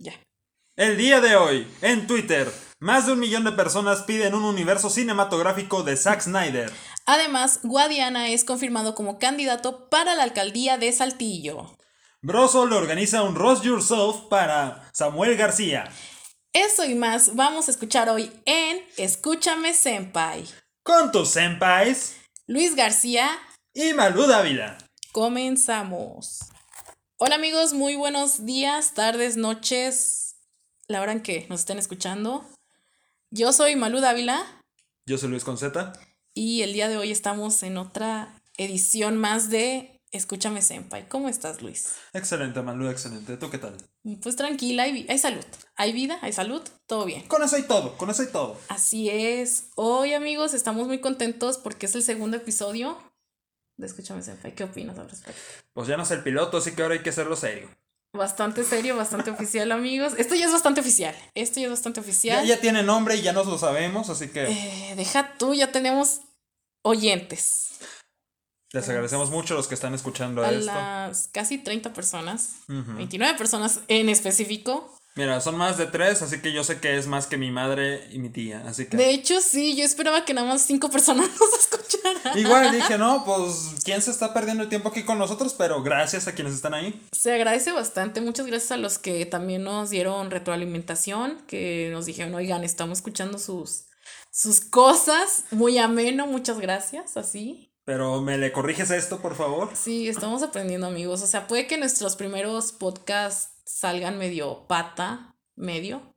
Ya. El día de hoy, en Twitter, más de un millón de personas piden un universo cinematográfico de Zack Snyder. Además, Guadiana es confirmado como candidato para la alcaldía de Saltillo. Broso le organiza un Roast Yourself para Samuel García. Eso y más vamos a escuchar hoy en Escúchame Senpai. Con tus senpais Luis García, y Malú Dávila. comenzamos. Hola amigos, muy buenos días, tardes, noches, la hora en que nos estén escuchando. Yo soy Malú Dávila Yo soy Luis Conceta. y el día de hoy estamos en otra edición más de Escúchame Senpai. ¿Cómo estás, Luis? Excelente, Malú, excelente. ¿Tú qué tal? Pues tranquila, hay, hay salud. Hay vida, hay salud, todo bien. Con eso y todo, con eso y todo. Así es. Hoy, amigos, estamos muy contentos porque es el segundo episodio de Escúchame Senpai. ¿Qué opinas al respecto? Pues ya no es el piloto, así que ahora hay que hacerlo serio. Bastante serio, bastante oficial, amigos. Esto ya es bastante oficial. Esto ya es bastante oficial. ya tiene nombre y ya nos lo sabemos, así que Eh, deja tú, ya tenemos oyentes. les agradecemos mucho a los que están escuchando A esto. las casi 30 personas, Ujú. 29 personas en específico. Mira, son más de tres, así que yo sé que es más que mi madre y mi tía, así que... De hecho, sí, yo esperaba que nada más 5 personas nos escucharan. Igual dije, no, pues, ¿quién se está perdiendo el tiempo aquí con nosotros? Pero gracias a quienes están ahí. Se agradece bastante. Muchas gracias a los que también nos dieron retroalimentación, que nos dijeron, oigan, estamos escuchando sus, sus cosas. Muy ameno, muchas gracias. Así. Pero me le corriges esto, por favor. Sí, estamos aprendiendo, amigos. O sea, puede que nuestros primeros podcasts salgan medio pata, medio,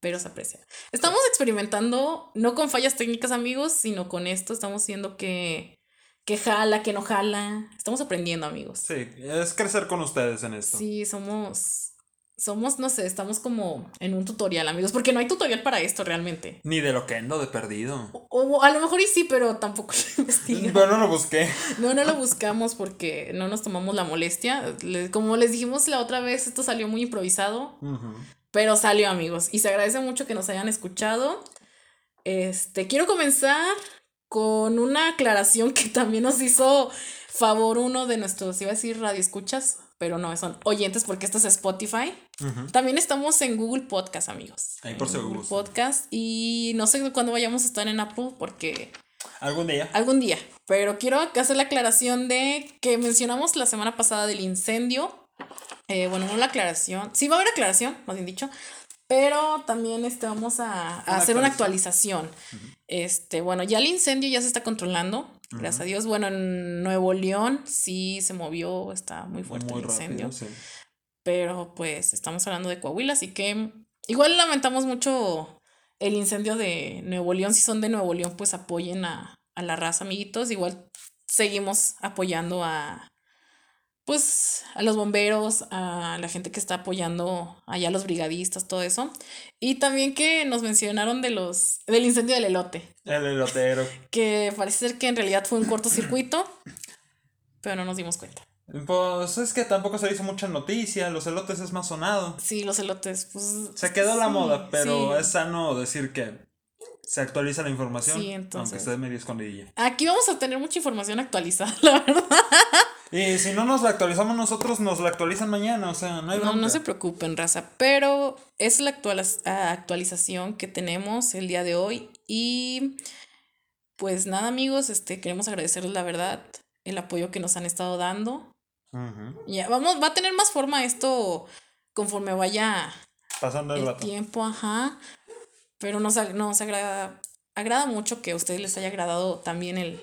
pero se aprecia. Estamos experimentando, no con fallas técnicas, amigos, sino con esto. Estamos viendo que, que jala, que no jala. Estamos aprendiendo, amigos. Sí, es crecer con ustedes en esto. Sí, somos, somos, no sé, estamos como en un tutorial, amigos, porque no hay tutorial para esto realmente. Ni de lo que ando de perdido. O, o a lo mejor y sí, pero tampoco lo investigo. Pero no lo busqué. No, no lo buscamos porque no nos tomamos la molestia. Le- como les dijimos la otra vez, esto salió muy improvisado, pero salió, amigos. Y se agradece mucho que nos hayan escuchado. Este, quiero comenzar con una aclaración que también nos hizo favor uno de nuestros, iba a decir radio escuchas, pero no, son oyentes porque esto es Spotify. Ujú. También estamos en Google Podcast, amigos. Ahí por Google gusta. Podcast. Y no sé cuándo vayamos a estar en Apple porque Algún día. Algún día. Pero quiero hacer la aclaración de que mencionamos la semana pasada del incendio. Eh, bueno, no la aclaración. Sí va a haber aclaración, más bien dicho. Pero también este, vamos a, a Una hacer una actualización. Este, bueno, ya el incendio ya se está controlando. Gracias a Dios. Bueno, en Nuevo León sí se movió, está muy fuerte Muy el incendio. rápido, sí. Pero pues estamos hablando de Coahuila, así que igual lamentamos mucho el incendio de Nuevo León. Si son de Nuevo León, pues apoyen a, a la raza, amiguitos. Igual seguimos apoyando a pues a los bomberos, a la gente que está apoyando allá a los brigadistas, todo eso. Y también que nos mencionaron de los del incendio del elote, El elotero. que parece ser que en realidad fue un cortocircuito, pero no nos dimos cuenta. Pues es que tampoco se hizo mucha noticia, los elotes es más sonado. Sí, los elotes, pues Se quedó la sí, moda, pero sí. es sano decir que se actualiza la información, Sí, entonces. aunque esté medio escondidilla. Aquí vamos a tener mucha información actualizada, la verdad. Y si no nos la actualizamos nosotros, nos la actualizan mañana, o sea, no hay No, bronca. no se preocupen, raza. Pero es la actualiz- ah, actualización que tenemos el día de hoy. Y pues nada, amigos, este, queremos agradecerles la verdad, el apoyo que nos han estado dando. Ya, vamos, va a tener más forma esto conforme vaya Pasando el, el rato. tiempo, ajá. Pero nos, nos agrada, agrada mucho que a ustedes les haya agradado también el,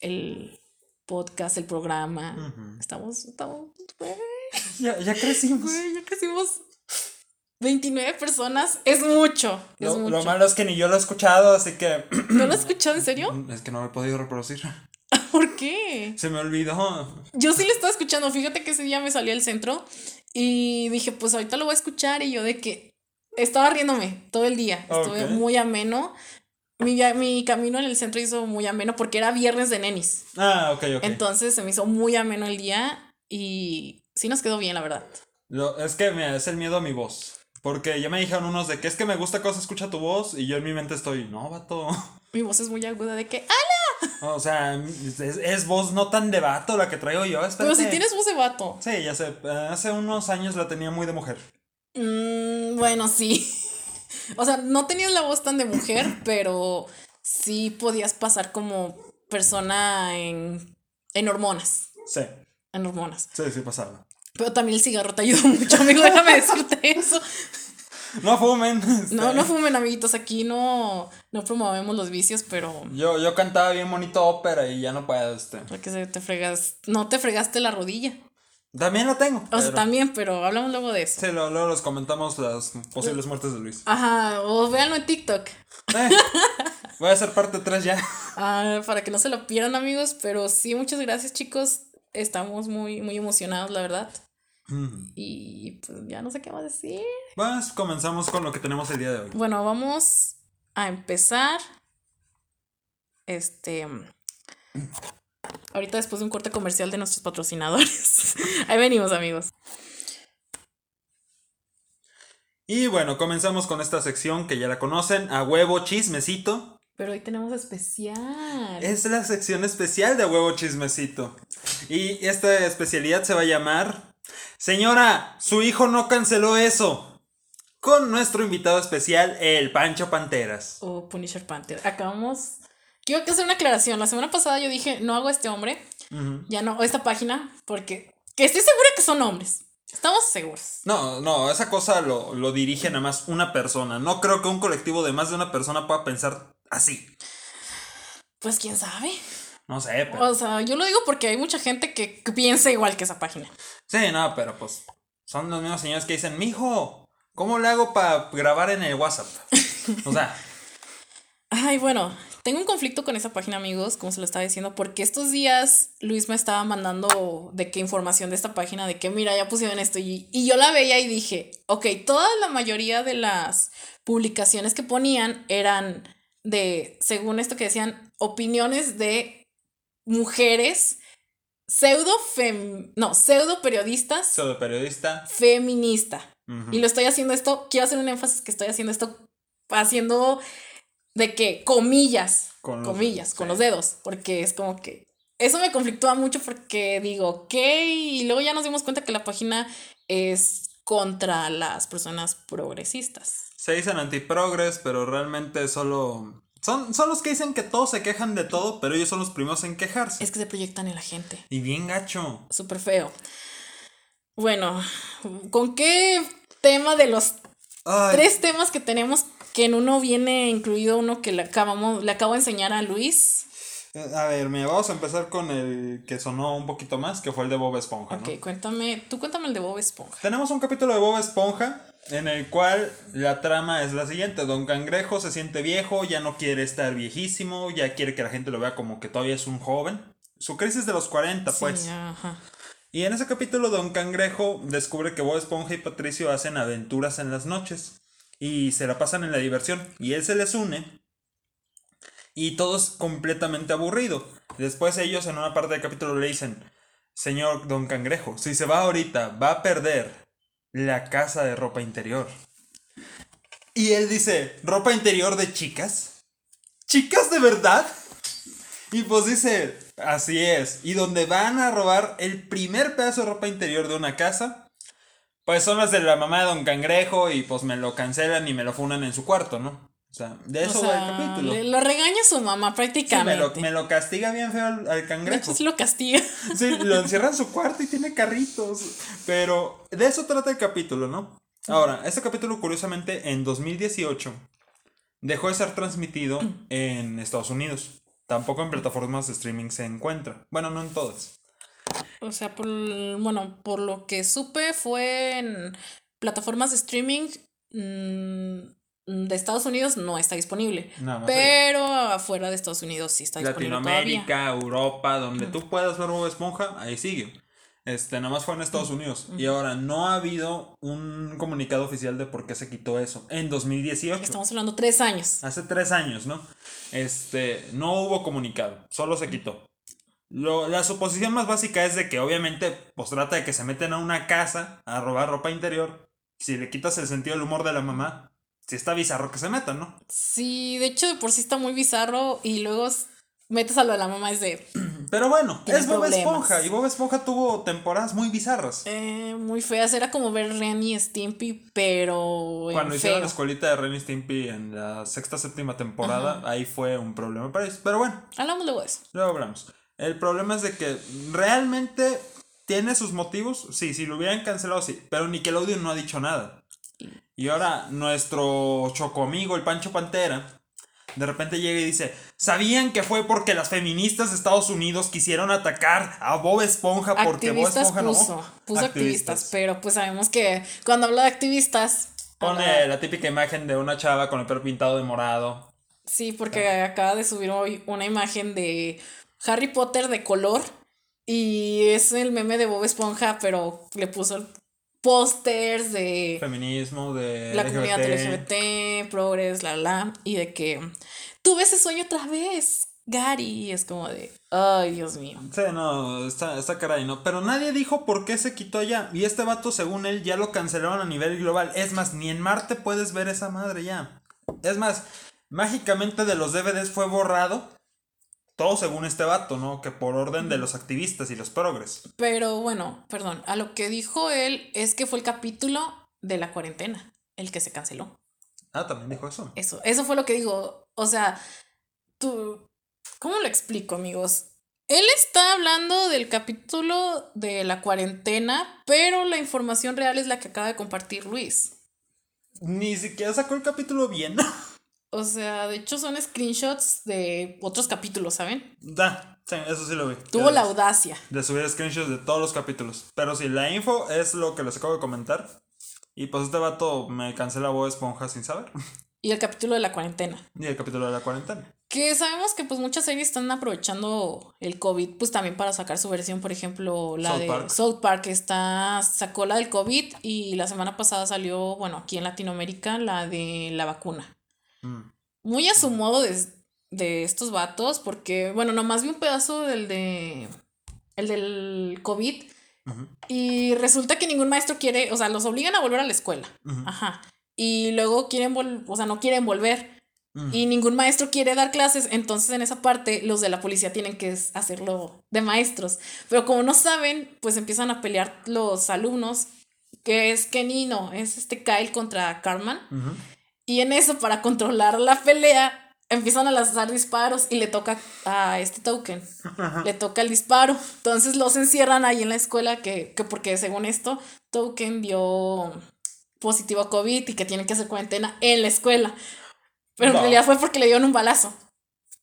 el podcast, el programa. Estamos, estamos, güey, Ya, ya crecimos. güey, ya crecimos 29 personas. Es mucho, es Lo, mucho. lo malo es que ni yo lo he escuchado, así que ¿No lo has escuchado en serio? es que no lo he podido reproducir. ¿Por qué? Se me olvidó. Yo sí lo estaba escuchando. Fíjate que ese día me salí al centro y dije, pues ahorita lo voy a escuchar. Y yo de que estaba riéndome todo el día. Estuve muy ameno. Mi, mi camino en el centro hizo muy ameno porque era viernes de nenis. Ah, ok, ok. Entonces se me hizo muy ameno el día y sí nos quedó bien, la verdad. Lo- es que mira, es el miedo a mi voz. Porque ya me dijeron unos de que es que me gusta cómo se escucha tu voz y yo en mi mente estoy, no, vato. Mi voz es muy aguda de que, ¡ah! O sea, es, es voz no tan de vato la que traigo yo. Pero espérate. si tienes voz de vato. Sí, ya sé. Hace unos años la tenía muy de mujer. Mm, bueno, sí. O sea, no tenías la voz tan de mujer, pero sí podías pasar como persona en, en hormonas. Sí, En hormonas. sí, sí pasaba. Pero también el cigarro te ayudó mucho, amigo. Déjame decirte eso. No fumen. este. No, no fumen, amiguitos. Aquí no, no promovemos los vicios, pero Yo, yo cantaba bien bonito ópera y ya no puedo, este. porque se te fregas. No te fregaste la rodilla. También lo tengo. O sea, también, pero hablamos luego de eso. Sí, lo- luego les comentamos las posibles muertes de Luis. Ajá, o véanlo en TikTok. Eh, voy a hacer parte 3 ya. Ah, para que no se lo pierdan, amigos. Pero sí, muchas gracias, chicos. Estamos muy, muy emocionados, la verdad. Mm. Y pues ya no sé qué más decir. Pues comenzamos con lo que tenemos el día de hoy. Bueno, vamos a empezar. Este. Ahorita después de un corte comercial de nuestros patrocinadores. Ahí venimos, amigos. Y bueno, comenzamos con esta sección que ya la conocen, a huevo chismecito. Pero hoy tenemos especial. Es la sección especial de huevo chismecito. Y esta especialidad se va a llamar Señora, su hijo no canceló eso. Con nuestro invitado especial, el Pancho Panteras. O Punisher Panther. Acabamos. Quiero hacer una aclaración. La semana pasada yo dije, no hago este hombre. Ya no, esta página. Porque. Que estoy segura que son hombres. Estamos seguros. No, no, esa cosa lo, lo dirige nada más una persona. No creo que un colectivo de más de una persona pueda pensar así. Pues quién sabe. No sé, pero. O sea, yo lo digo porque hay mucha gente que, que piensa igual que esa página. Sí, no, pero pues. Son los mismos señores que dicen, mijo, ¿cómo le hago para grabar en el WhatsApp? O sea, Ay, bueno, tengo un conflicto con esa página, amigos, como se lo estaba diciendo, porque estos días Luis me estaba mandando de qué información de esta página, de que mira, ya pusieron esto, y, y yo la veía y dije, ok, toda la mayoría de las publicaciones que ponían eran de, según esto que decían, opiniones de mujeres pseudo fem, no, pseudo periodistas pseudo periodista. feminista. Y lo estoy haciendo esto, quiero hacer un énfasis que estoy haciendo esto haciendo de que comillas, Con comillas, con sí. los dedos, porque es como que eso me conflictúa mucho porque digo, ok, y luego ya nos dimos cuenta que la página es contra las personas progresistas. Se dicen antiprogres, pero realmente solo. Son, son los que dicen que todos se quejan de todo, pero ellos son los primeros en quejarse. Es que se proyectan en la gente, Y bien gacho. súper feo. Bueno, ¿con qué tema de los Ay, tres temas que tenemos que en uno viene incluido uno que le acabamos le acabo de enseñar a Luis. eh, A ver, mira, vamos a empezar con el que sonó un poquito más, que fue el de Bob Esponja, ¿no? Ok, cuéntame, tú cuéntame el de Bob Esponja. Tenemos un capítulo de Bob Esponja en el cual la trama es la siguiente. Don Cangrejo se siente viejo, ya no quiere estar viejísimo, ya quiere que la gente lo vea como que todavía es un joven. Su crisis de los 40, pues. Sí, ajá. Y en ese capítulo Don Cangrejo descubre que Bob Esponja y Patricio hacen aventuras en las noches y se la pasan en la diversión y él se les une y todo es completamente aburrido. Después ellos en una parte del capítulo le dicen, señor Don Cangrejo, si se va ahorita va a perder la casa de ropa interior. Y él dice, ¿ropa interior de chicas? ¿Chicas de verdad? Y pues dice, así es. Y donde van a robar el primer pedazo de ropa interior de una casa, pues son las de la mamá de Don Cangrejo y pues me lo cancelan y me lo funan en su cuarto, ¿no? O sea, de eso O va el capítulo. le- lo regaña su mamá Sí, me, prácticamente. lo, me lo castiga bien feo al, al de hecho, cangrejo. sí lo castiga. Sí, lo encierra en su cuarto y tiene carritos. Pero de eso trata el capítulo, ¿no? Ahora, este capítulo, curiosamente, en 2018 dejó de ser transmitido en Estados Unidos. Tampoco en plataformas de streaming se encuentra. Bueno, no en todas. O sea, por, bueno, por lo que supe fue en plataformas de streaming mm, de Estados Unidos no está disponible. Pero afuera de Estados Unidos sí está disponible todavía. Latinoamérica, Europa, donde tú puedas ver Bob Esponja, ahí sigue. Este, nada más fue en Estados Unidos. Y ahora, no ha habido un comunicado oficial de por qué se quitó eso. En 2018. Estamos hablando tres años. Hace tres años, ¿no? Este, no hubo comunicado, solo se quitó. Lo- la suposición más básica es de que obviamente, pues trata de que se meten a una casa a robar ropa interior. Si le quitas el sentido del humor de la mamá, si está bizarro que se metan, ¿no? Sí, de hecho de por sí está muy bizarro y luego metes a lo de la mamá es de Pero bueno, es Bob problemas. Esponja. Y Bob Esponja tuvo temporadas muy bizarras. Eh, muy feas, era como ver Ren y Stimpy, pero. Cuando hicieron feo. la escuelita de Ren y Stimpy en la sexta, séptima temporada, ahí fue un problema para ellos. Pero bueno, Hablamos luego de eso. luego hablamos. El problema es de que realmente tiene sus motivos. Sí, si lo hubieran cancelado, sí. Pero Nickelodeon no ha dicho nada. Y ahora nuestro choco amigo, el Pancho Pantera, de repente llega y dice, ¿sabían que fue porque las feministas de Estados Unidos quisieron atacar a Bob Esponja porque Bob Esponja puso, no? puso activistas, pero pues sabemos que cuando habla de activistas. Pone habla- la típica imagen de una chava con el pelo pintado de morado. Sí, porque acaba de subir hoy una imagen de Harry Potter de color y es el meme de Bob Esponja, pero le puso pósters de Feminismo, de la comunidad LGBT, progres, la la, y de que tuve ese sueño otra vez, Gary, y es como de, ay, Dios mío. Sí, no, está, está caray, ¿no? Pero nadie dijo por qué se quitó ya. Y este vato, según él, ya lo cancelaron a nivel global. Es más, ni en Marte puedes ver esa madre ya. Es más, mágicamente de los DVDs fue borrado. Todo según este vato, ¿no? Que por orden de los activistas y los progres. Pero bueno, perdón, a lo que dijo él es que fue el capítulo de la cuarentena, el que se canceló. Ah, también dijo eso. Eso, eso fue lo que digo. O sea, tú, ¿cómo lo explico, amigos? Él está hablando del capítulo de la cuarentena, pero la información real es la que acaba de compartir Luis. Ni siquiera sacó el capítulo bien. O sea, de hecho son screenshots de otros capítulos, ¿saben? da, sí, eso sí lo vi. Tuvo la audacia. De subir screenshots de todos los capítulos. Pero sí, la info es lo que les acabo de comentar. Y pues este vato me cancela Bob Esponja sin saber. Y el capítulo de la cuarentena. Y el capítulo de la cuarentena. Que sabemos que pues muchas series están aprovechando el COVID pues también para sacar su versión, por ejemplo, la South de Park. South Park está sacó la del COVID y la semana pasada salió, bueno, aquí en Latinoamérica la de la vacuna. Mm. Muy a su modo de, de estos vatos porque bueno, nomás vi un pedazo del de el del COVID y resulta que ningún maestro quiere, o sea, los obligan a volver a la escuela. Ajá. Y luego quieren vol o sea, no quieren volver. Y ningún maestro quiere dar clases, entonces en esa parte los de la policía tienen que hacerlo de maestros. Pero como no saben, pues empiezan a pelear los alumnos, que es Kenny, no, es este Kyle contra Carmen. Y en eso, para controlar la pelea, empiezan a lanzar disparos y le toca a este token, le toca el disparo. Entonces los encierran ahí en la escuela, que, que porque según esto, token dio positivo a COVID y que tienen que hacer cuarentena en la escuela. Pero en realidad fue porque le dieron un balazo.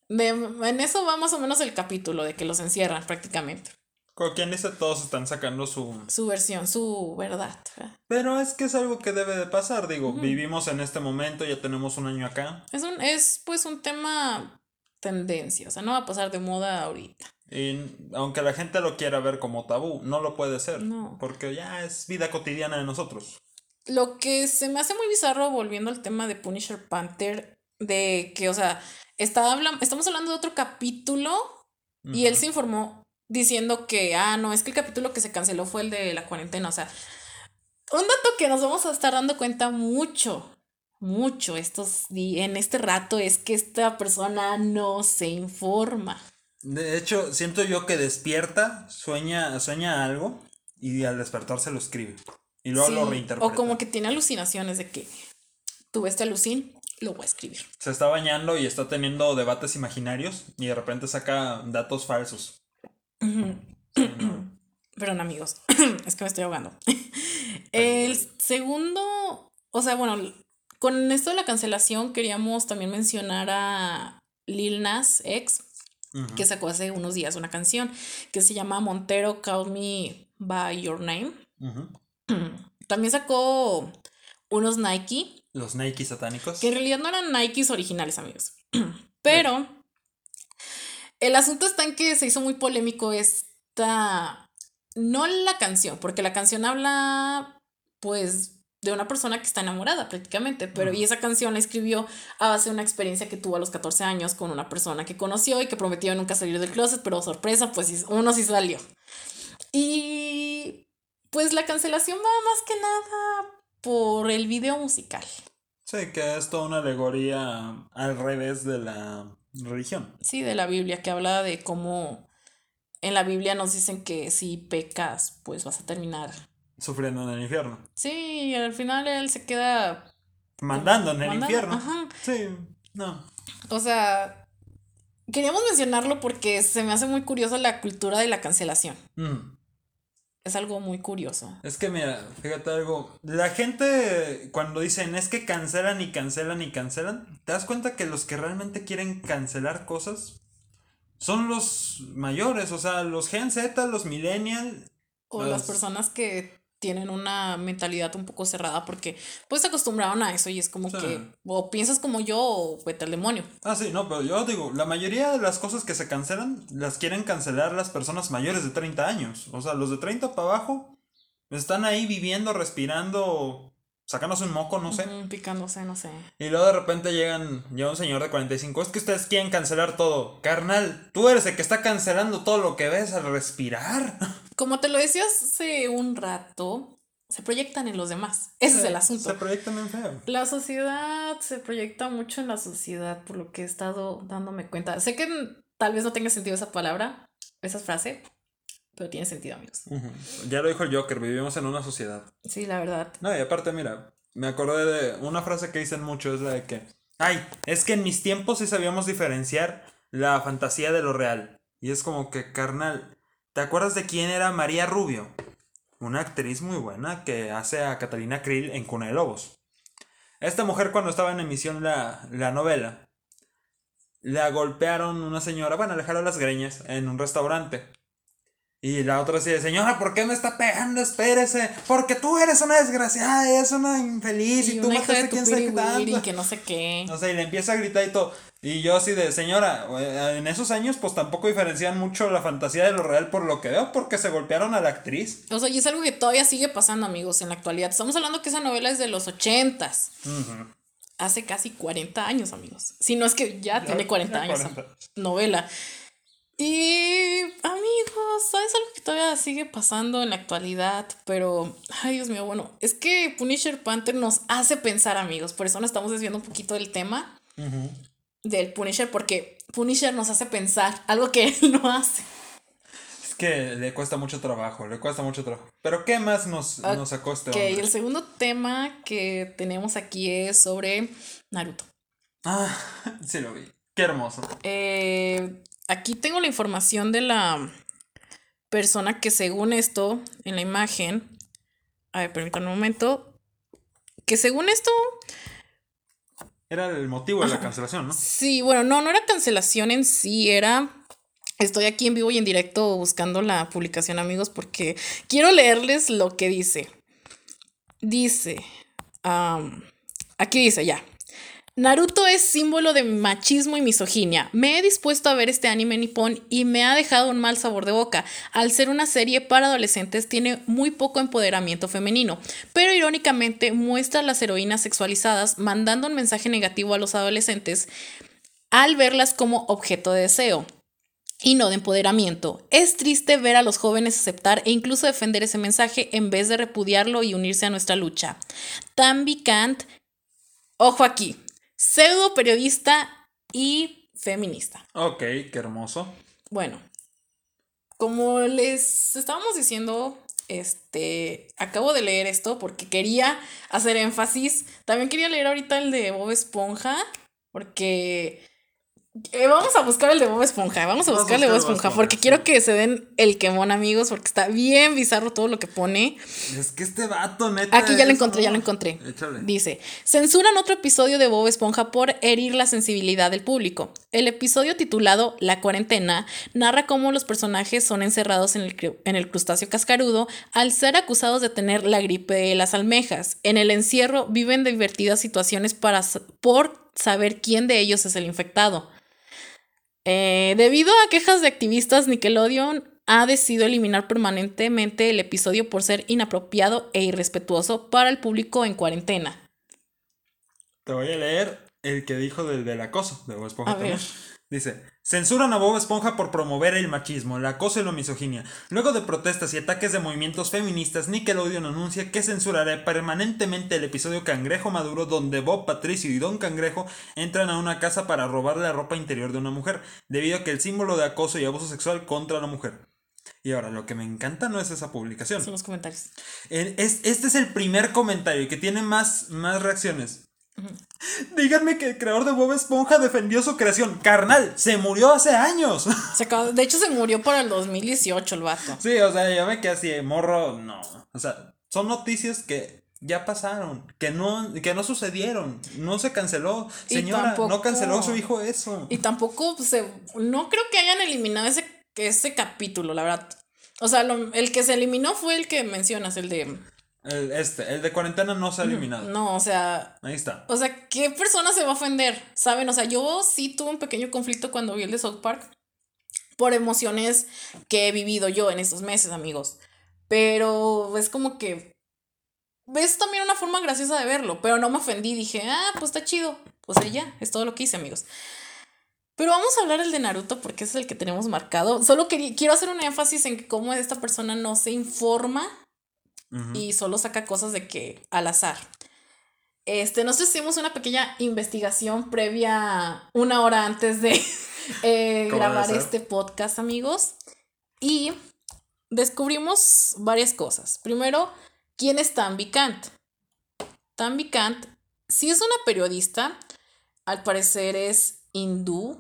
De- en eso va más o menos el capítulo de que los encierran prácticamente. Como quien dice, todos están sacando su... Su versión, su verdad. Pero es que es algo que debe de pasar, digo, vivimos en este momento, ya tenemos un año acá. Es, un, es pues un tema tendencia, o sea, no va a pasar de moda ahorita. Y aunque la gente lo quiera ver como tabú, no lo puede ser. No. Porque ya es vida cotidiana de nosotros. Lo que se me hace muy bizarro, volviendo al tema de Punisher Panther, de que, o sea, está estamos hablando de otro capítulo y él se informó diciendo que, ah, no, es que el capítulo que se canceló fue el de la cuarentena, o sea, un dato que nos vamos a estar dando cuenta mucho, mucho estos en este rato es que esta persona no se informa. De hecho, siento yo que despierta, sueña, sueña algo y al despertar se lo escribe. Y luego lo reinterpreta. o como que tiene alucinaciones de que tuve este alucin, lo voy a escribir. Se está bañando y está teniendo debates imaginarios y de repente saca datos falsos. Perdón, amigos, es que me estoy ahogando. El segundo, o sea, bueno, con esto de la cancelación queríamos también mencionar a Lil Nas X, que sacó hace unos días una canción que se llama Montero Call Me By Your Name. También sacó unos Nike, Los Nike satánicos. que en realidad no eran Nikes originales, amigos. Pero el asunto está en que se hizo muy polémico esta, no la canción, porque la canción habla, pues, de una persona que está enamorada prácticamente, pero y esa canción la escribió a base de una experiencia que tuvo a los 14 años con una persona que conoció y que prometió nunca salir del closet, pero sorpresa, pues uno sí salió. Y pues la cancelación va más que nada por el video musical. Sí, que es toda una alegoría al revés de la religión. Sí, de la Biblia, que habla de cómo en la Biblia nos dicen que si pecas, pues vas a terminar. Sufriendo en el infierno. Sí, y al final él se queda. Mandando en el mandando, infierno. ajá. Sí, no. O sea, queríamos mencionarlo porque se me hace muy curioso la cultura de la cancelación. Mm. Es algo muy curioso. Es que mira, fíjate algo. La gente cuando dicen es que cancelan y cancelan y cancelan, ¿te das cuenta que los que realmente quieren cancelar cosas son los mayores? O sea, los Gen Z, los millennials. O Las- las personas que tienen una mentalidad un poco cerrada porque pues se acostumbraron a eso y es como Sí. que o piensas como yo o vete al demonio. Ah, sí, no, pero yo digo, la mayoría de las cosas que se cancelan las quieren cancelar las personas mayores de 30 años. O sea, los de 30 para abajo están ahí viviendo, respirando, sacándose un moco, no sé. Picándose, no sé. Y luego de repente llegan, llega un señor de 45, es que ustedes quieren cancelar todo. Carnal, tú eres el que está cancelando todo lo que ves al respirar. Como te lo decía hace un rato, se proyectan en los demás. Ese es el asunto. Se proyecta bien feo. La sociedad se proyecta mucho en la sociedad, por lo que he estado dándome cuenta. Sé que tal vez no tenga sentido esa palabra, esa frase, pero tiene sentido, amigos. Ya lo dijo el Joker, vivimos en una sociedad. Sí, la verdad. No, y aparte, mira, me acordé de una frase que dicen mucho, es la de que, ay, es que en mis tiempos sí sabíamos diferenciar la fantasía de lo real. Y es como que, carnal, ¿te acuerdas de quién era María Rubio? Una actriz muy buena que hace a Catalina Krill en Cuna de Lobos. Esta mujer cuando estaba en emisión la, la novela, la golpearon una señora, bueno, le jaló las greñas en un restaurante. Y la otra así de, señora, ¿por qué me está pegando? Espérese. Porque tú eres una desgraciada, eres una infeliz y, Y tú una tu quién sabe qué tanto. que no sé qué. O sea, y le empieza a gritar y todo. Y yo así de, señora, eh, en esos años pues tampoco diferencian mucho la fantasía de lo real por lo que veo, porque se golpearon a la actriz. O sea, y es algo que todavía sigue pasando, amigos, en la actualidad. Estamos hablando que esa novela es de los ochentas. Hace casi 40 años, amigos. Si no es que ya, tiene 40 ya años. 40. esa Novela. Y amigos, ¿sabes algo que todavía sigue pasando en la actualidad? Pero, ay Dios mío, bueno, es que Punisher Panther nos hace pensar, amigos. Por eso nos estamos desviando un poquito del tema del Punisher, porque Punisher nos hace pensar algo que él no hace. Es que le cuesta mucho trabajo, le cuesta mucho trabajo. Pero ¿qué más nos, nos sacó este Ok, el segundo tema que tenemos aquí es sobre Naruto. Ah, sí lo vi. Qué hermoso. Eh, aquí tengo la información de la persona que según esto, en la imagen, a ver, permítanme un momento, que según esto, Era el motivo de la cancelación, ¿no? sí, bueno, no, no era cancelación en sí, era... Estoy aquí en vivo y en directo buscando la publicación, amigos, porque quiero leerles lo que dice. Dice, aquí dice ya. Naruto es símbolo de machismo y misoginia. Me he dispuesto a ver este anime nipón y me ha dejado un mal sabor de boca. Al ser una serie para adolescentes tiene muy poco empoderamiento femenino, pero irónicamente muestra a las heroínas sexualizadas mandando un mensaje negativo a los adolescentes al verlas como objeto de deseo y no de empoderamiento. Es triste ver a los jóvenes aceptar e incluso defender ese mensaje en vez de repudiarlo y unirse a nuestra lucha. Tambi Kant, ojo aquí, pseudo periodista y feminista. Ok, qué hermoso. Bueno, como les estábamos diciendo, este, acabo de leer esto porque quería hacer énfasis. También quería leer ahorita el de Bob Esponja, porque eh, vamos a buscar el de Bob Esponja, vamos a Vamos buscar el de Bob Esponja, porque quiero que se den el quemón, amigos, porque está bien bizarro todo lo que pone. Es que este vato, neta. Aquí ya lo encontré, ya lo encontré. Échale. Dice, censuran otro episodio de Bob Esponja por herir la sensibilidad del público. El episodio titulado La cuarentena narra cómo los personajes son encerrados en el, en el crustáceo cascarudo al ser acusados de tener la gripe de las almejas. En el encierro viven divertidas situaciones para, por saber quién de ellos es el infectado. Eh, debido a quejas de activistas, Nickelodeon ha decidido eliminar permanentemente el episodio por ser inapropiado e irrespetuoso para el público en cuarentena. Te voy a leer el que dijo del, del acoso de Bob Esponja A también. ver. Dice, censuran a Bob Esponja por promover el machismo, el acoso y la misoginia. Luego de protestas y ataques de movimientos feministas, Nickelodeon anuncia que censurará permanentemente el episodio Cangrejo Maduro donde Bob, Patricio y Don Cangrejo entran a una casa para robar la ropa interior de una mujer, debido a que el símbolo de acoso y abuso sexual contra la mujer. Y ahora, lo que me encanta no es esa publicación. Son los comentarios. En- es- este es el primer comentario que tiene más, más reacciones. Díganme que el creador de Bob Esponja defendió su creación. Carnal, se murió hace años. Se de hecho, se murió para el 2018 el vato. sí, o sea, yo me quedé así, morro, no. O sea, son noticias que ya pasaron, que no, que no sucedieron, no se canceló. Señora, no canceló su hijo eso. Y tampoco pues, se. No creo que hayan eliminado ese, ese capítulo, la verdad. O sea, lo- el que se eliminó fue el que mencionas, el de. El, este, el de cuarentena no se ha eliminado. No, o sea. Ahí está. O sea, ¿qué persona se va a ofender? ¿Saben? O sea, yo sí tuve un pequeño conflicto cuando vi el de South Park. Por emociones que he vivido yo en estos meses, amigos. Pero es como que. Es también una forma graciosa de verlo. Pero no me ofendí. Dije, ah, pues está chido. Pues ya, es todo lo que hice, amigos. Pero vamos a hablar el de Naruto porque es el que tenemos marcado. Solo quería- quiero hacer un énfasis en que cómo esta persona no se informa Y solo saca cosas de que al azar. Este, nosotros hicimos una pequeña investigación previa una hora antes de eh, grabar este podcast, amigos. Y descubrimos varias cosas. Primero, ¿quién es Tambi Kant? Tambi Kant, si es una periodista, al parecer es hindú.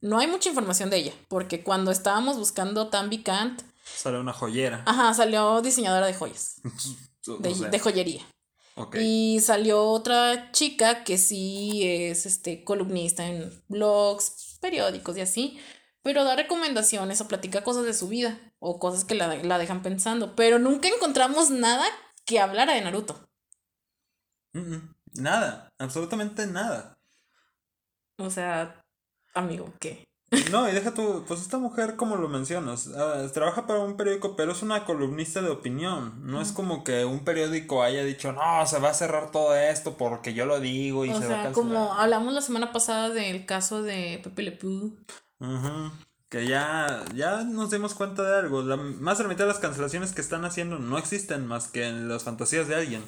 No hay mucha información de ella, porque cuando estábamos buscando Tambi Kant, Sale una joyera. ajá, salió diseñadora de joyas, O de, sea, de joyería. ok. Y salió otra chica que sí es este, columnista en blogs, periódicos y así, pero da recomendaciones o platica cosas de su vida o cosas que la, la dejan pensando, pero nunca encontramos nada que hablara de Naruto. Mm, mm. Nada, absolutamente nada. O sea, amigo, ¿qué? No, y deja tú, pues esta mujer, como lo mencionas, ah, trabaja para un periódico, pero es una columnista de opinión. No es como que un periódico haya dicho, no, se va a cerrar todo esto porque yo lo digo y O se va a sea, cancelar. como hablamos la semana pasada del caso de Pepe Le Pew. Que ya, ya nos dimos cuenta de algo. La, más de la mitad de las cancelaciones que están haciendo no existen más que en las fantasías de alguien.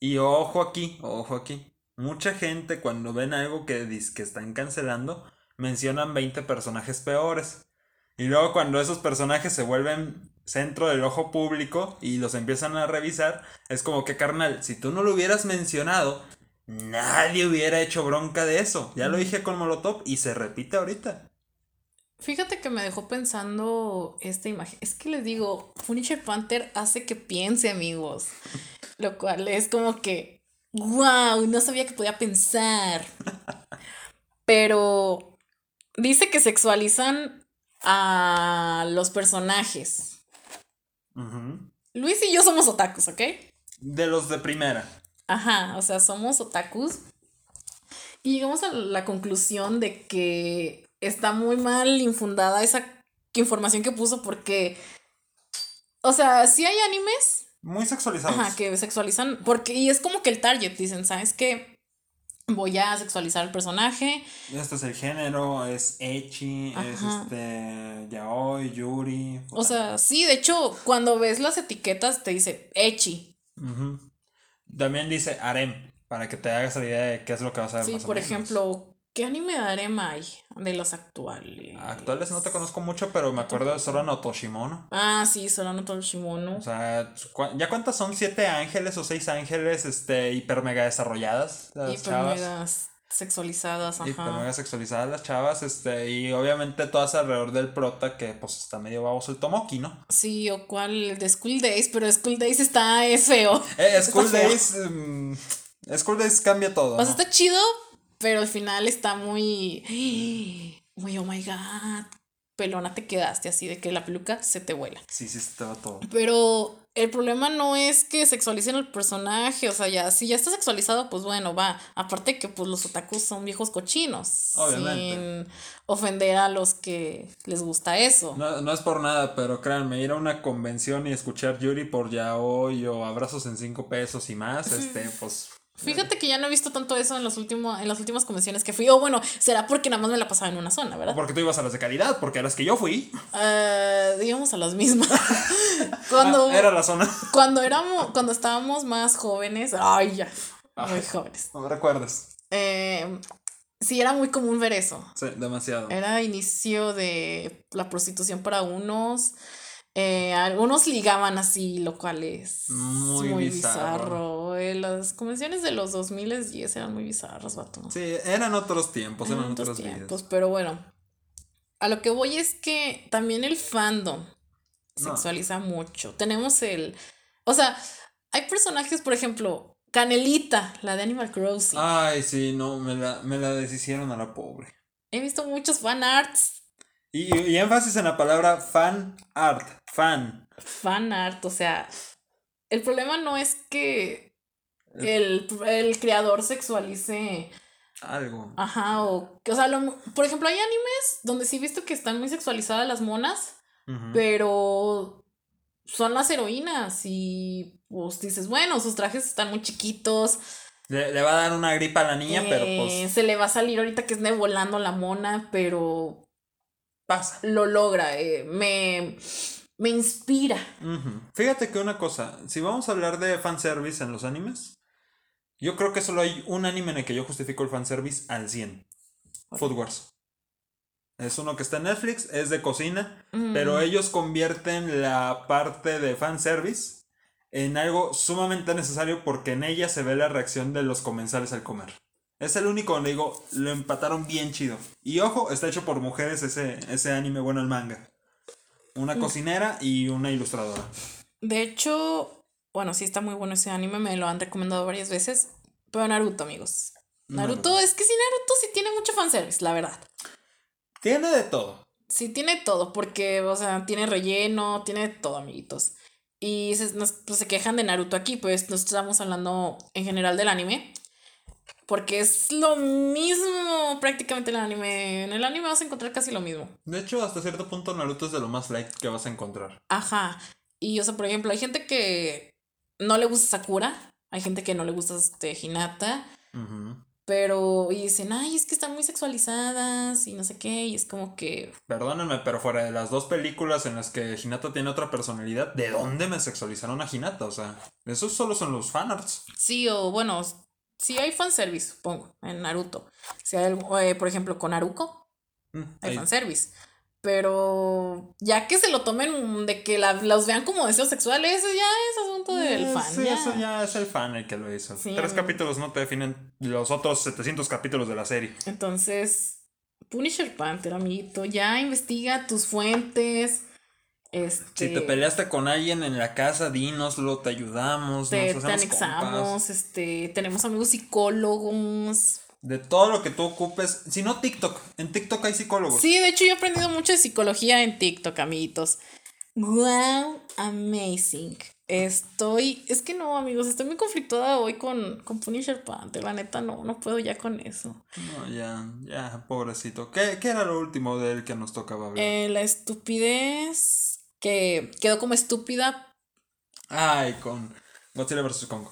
Y ojo aquí, ojo aquí. Mucha gente cuando ven algo que que están cancelando, mencionan 20 personajes peores. Y luego cuando esos personajes se vuelven centro del ojo público y los empiezan a revisar, es como que carnal, si tú no lo hubieras mencionado, nadie hubiera hecho bronca de eso. Ya lo dije con Molotov y se repite ahorita. Fíjate que me dejó pensando esta imagen. Es que les digo, Punisher Panther hace que piense, amigos. Lo cual es como que, wow, no sabía que podía pensar. Pero dice que sexualizan a los personajes. Luis y yo somos otakus, ¿ok? De los de primera. Ajá, o sea, somos otakus. Y llegamos a la conclusión de que está muy mal infundada esa información que puso porque, o sea, sí hay animes, Muy sexualizados. ajá, que sexualizan, porque, y es como que el target, dicen, ¿sabes qué? Voy a sexualizar al personaje. Este es el género, es Echi, es este Yaoi, Yuri. O sea, sí, de hecho, cuando ves las etiquetas te dice Echi. Ujú. También dice harem, para que te hagas la idea de qué es lo que vas a ver Sí, más por ejemplo, ¿qué anime harem hay de los actuales? Actuales no te conozco mucho, pero me acuerdo de Sora no Toshimono. Ah, sí, Solano Toshimono. O sea, ¿cu- ¿ya cuántas son? ¿Siete ángeles o seis ángeles este, hiper mega desarrolladas? Las Hiper chavas. megas sexualizadas, Hiper ajá. mega sexualizadas las chavas, este, y obviamente todas alrededor del prota que pues está medio baboso el Tomoki, ¿no? Sí, o cuál, de School Days, pero School Days está es feo. Eh, Está School feo. Days. mm, School Days cambia todo. O sea, ¿no? está chido, pero al final está muy. Muy, oh my god. Pelona te quedaste así de que la peluca se te vuela. Sí, sí, estaba todo. Pero el problema no es que sexualicen al personaje, o sea, ya, si ya está sexualizado, pues bueno, va. Aparte que pues los otakus son viejos cochinos. Obviamente. Sin ofender a los que les gusta eso. No, no es por nada, pero créanme, ir a una convención y escuchar Yuri por Yaoi o abrazos en cinco pesos y más, este, pues. Fíjate que ya no he visto tanto eso en los últimos, en las últimas convenciones que fui. O bueno, será porque nada más me la pasaba en una zona, o ¿verdad? Porque tú ibas a las de calidad, porque a las que yo fui, Eh, digamos a las mismas. cuando, ah, era la zona. cuando éramos, cuando estábamos más jóvenes, ay ya, muy jóvenes. No me recuerdes. Eh, sí era muy común ver eso. Sí, demasiado. Era inicio de la prostitución para unos. Eh, algunos ligaban así, lo cual es Muy muy bizarro. bizarro. Eh, las convenciones de los 2010 eran muy bizarras, vato. Sí, eran otros tiempos, eran Eran otros vidas. tiempos, pero bueno. A lo que voy es que también el fandom No. sexualiza mucho. Tenemos el. O sea, hay personajes, por ejemplo, Canelita, la de Animal Crossing. Ay, sí, no, me la, me la deshicieron a la pobre. He visto muchos fan arts. Y, y énfasis en la palabra fan art, fan. Fan art, o sea. El problema no es que el, el creador sexualice. Algo. Ajá, o. O sea, lo- por ejemplo, hay animes donde sí he visto que están muy sexualizadas las monas. Pero son las heroínas y pues dices, bueno, sus trajes están muy chiquitos, Le, le va a dar una gripa a la niña, pero eh, pues se le va a salir ahorita que es volando la mona, pero pasa. lo logra, eh, me, me inspira. Fíjate que una cosa, si vamos a hablar de fanservice en los animes, yo creo que solo hay un anime en el que yo justifico el fanservice al 100. Food Wars. Es uno que está en Netflix, es de cocina, Mm, pero ellos convierten la parte de fanservice en algo sumamente necesario porque en ella se ve la reacción de los comensales al comer. Es el único donde digo, lo empataron bien chido. Y ojo, está hecho por mujeres ese, ese anime, bueno, el manga. Una Mm. cocinera y una ilustradora. De hecho, bueno, sí está muy bueno ese anime, me lo han recomendado varias veces, pero Naruto, amigos. Naruto, Naruto. es que sí, Naruto sí tiene mucho fanservice, la verdad. Tiene de todo. Sí, tiene todo, porque, o sea, tiene relleno, tiene todo, amiguitos. Y se, nos- pues, se quejan de Naruto aquí, pues no estamos hablando en general del anime. Porque es lo mismo prácticamente el anime. En el anime vas a encontrar casi lo mismo. De hecho, hasta cierto punto Naruto es de lo más light que vas a encontrar. Ajá. Y, o sea, por ejemplo, hay gente que no le gusta Sakura. Hay gente que no le gusta este, Hinata. Pero, y dicen, ay, es que están muy sexualizadas y no sé qué. Y es como que, Perdónenme, pero fuera de las dos películas en las que Hinata tiene otra personalidad, ¿de dónde me sexualizaron a Hinata? O sea, esos solo son los fanarts. Sí, o bueno, sí hay fanservice, supongo, en Naruto. Si hay algo, eh, por ejemplo, con Naruko, Mm, hay ahí. fanservice. Pero ya que se lo tomen de que la- los vean como deseos sexuales, eso ya es asunto del Eh, fan. Sí, ya. eso ya es el fan el que lo hizo. Sí, Tres capítulos no te definen los otros 700 capítulos de la serie. Entonces, Punisher Panther, amiguito, ya investiga tus fuentes. Este, Si te peleaste con alguien en la casa, dínoslo, te ayudamos, te, nos te anexamos, compas. este, tenemos amigos psicólogos. De todo lo que tú ocupes, si no TikTok, en TikTok hay psicólogos. Sí, de hecho yo he aprendido mucho de psicología en TikTok, amiguitos. Wow, amazing. Estoy, es que no, amigos, estoy muy conflictuada hoy con, con Punisher Panther. La neta, no, no puedo ya con eso. No, ya, ya, pobrecito. ¿Qué, qué era lo último de él que nos tocaba ver? Eh, la estupidez que quedó como estúpida, Ay, con Godzilla vs. Kong.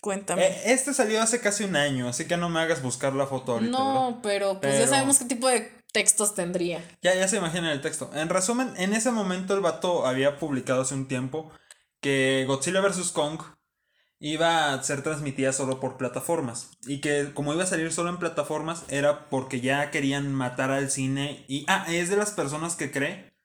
cuéntame. Eh, este salió hace casi un año, así que no me hagas buscar la foto ahorita. ¿verdad? no, pero pues ya sabemos qué tipo de textos tendría. Ya, ya se imaginan el texto. En resumen, en ese momento el vato había publicado hace un tiempo que Godzilla vs. Kong iba a ser transmitida solo por plataformas. Y que como iba a salir solo en plataformas era porque ya querían matar al cine. Y, ah, es de las personas que cree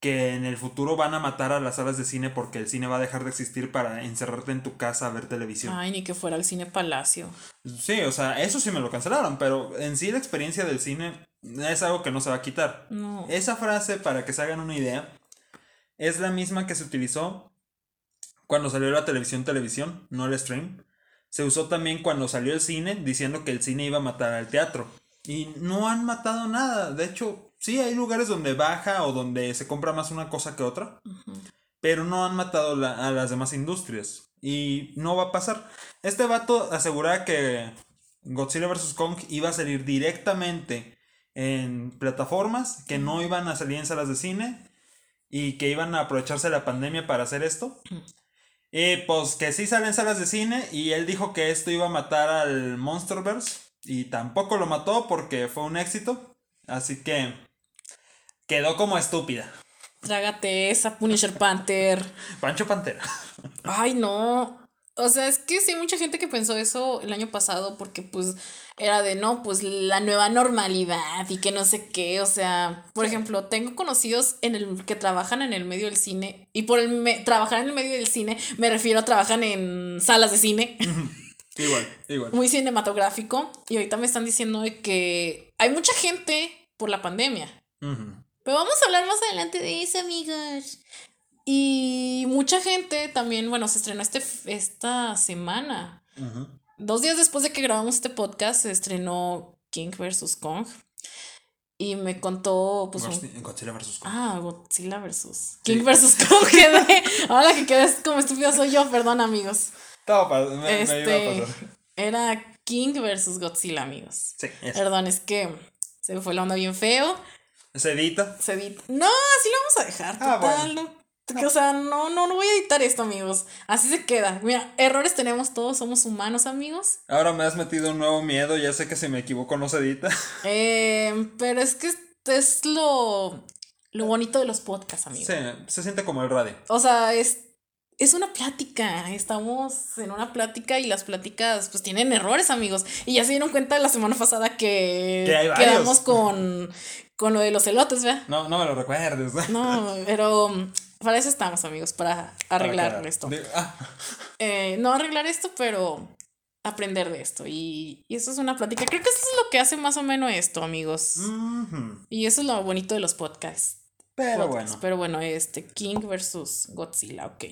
que en el futuro van a matar a las salas de cine porque el cine va a dejar de existir para encerrarte en tu casa a ver televisión. Ay, ni que fuera el cine Palacio. Sí, o sea, eso sí me lo cancelaron, pero en sí la experiencia del cine es algo que no se va a quitar. No. Esa frase, para que se hagan una idea, es la misma que se utilizó cuando salió la televisión televisión, no el stream. Se usó también cuando salió el cine, diciendo que el cine iba a matar al teatro. Y no han matado nada. De hecho, sí hay lugares donde baja o donde se compra más una cosa que otra. Pero no han matado la- a las demás industrias. Y no va a pasar. Este vato aseguraba que Godzilla vs. Kong iba a salir directamente en plataformas, que no iban a salir en salas de cine y que iban a aprovecharse la pandemia para hacer esto. Y pues que sí salen salas de cine y él dijo que esto iba a matar al Monsterverse y tampoco lo mató porque fue un éxito. Así que quedó como estúpida. Trágate esa Punisher Panther. Pancho Pantera. Ay, no. O sea, es que sí hay mucha gente que pensó eso el año pasado porque pues era de no, pues la nueva normalidad y que no sé qué. O sea, por ejemplo, tengo conocidos en el que trabajan en el medio del cine y por el trabajar en el medio del cine me refiero a trabajan en salas de cine. igual, igual. Muy cinematográfico y ahorita me están diciendo de que hay mucha gente por la pandemia. Pero vamos a hablar más adelante de eso, amigos. Y mucha gente también, bueno, se estrenó este, esta semana. Dos días después de que grabamos este podcast, se estrenó King vs. Kong. Y me contó. Pues, Godzilla vs. Kong. Ah, Godzilla vs. King vs. Kong. Quedé. Ahora que quedé como estúpido soy yo, perdón, amigos. me, iba a este, pasar. Era King vs. Godzilla, amigos. Sí. Perdón, es que se me fue la onda bien feo. ¿Se edita? Se edita. No, así lo vamos a dejar. Ah, total. O sea, no, no, no voy a editar esto, amigos. Así se queda. Mira, errores tenemos todos, somos humanos, amigos. Ahora me has metido un nuevo miedo, ya sé que si me equivoco no se edita. Eh, pero es que es lo, lo bonito de los podcasts, amigos. Sí, se siente como el radio. O sea, es, es una plática. Estamos en una plática y las pláticas pues tienen errores, amigos. Y ya se dieron cuenta la semana pasada que, que quedamos con, con lo de los elotes, ¿verdad? No, no me lo recuerdes. No, pero para eso estamos, amigos, para arreglar esto. Ah. Eh, no arreglar esto, pero aprender de esto. Y, eso es una plática. Creo que eso es lo que hace más o menos esto, amigos. Y eso es lo bonito de los podcasts. Pero bueno. Pero bueno, este, King versus Godzilla, ok.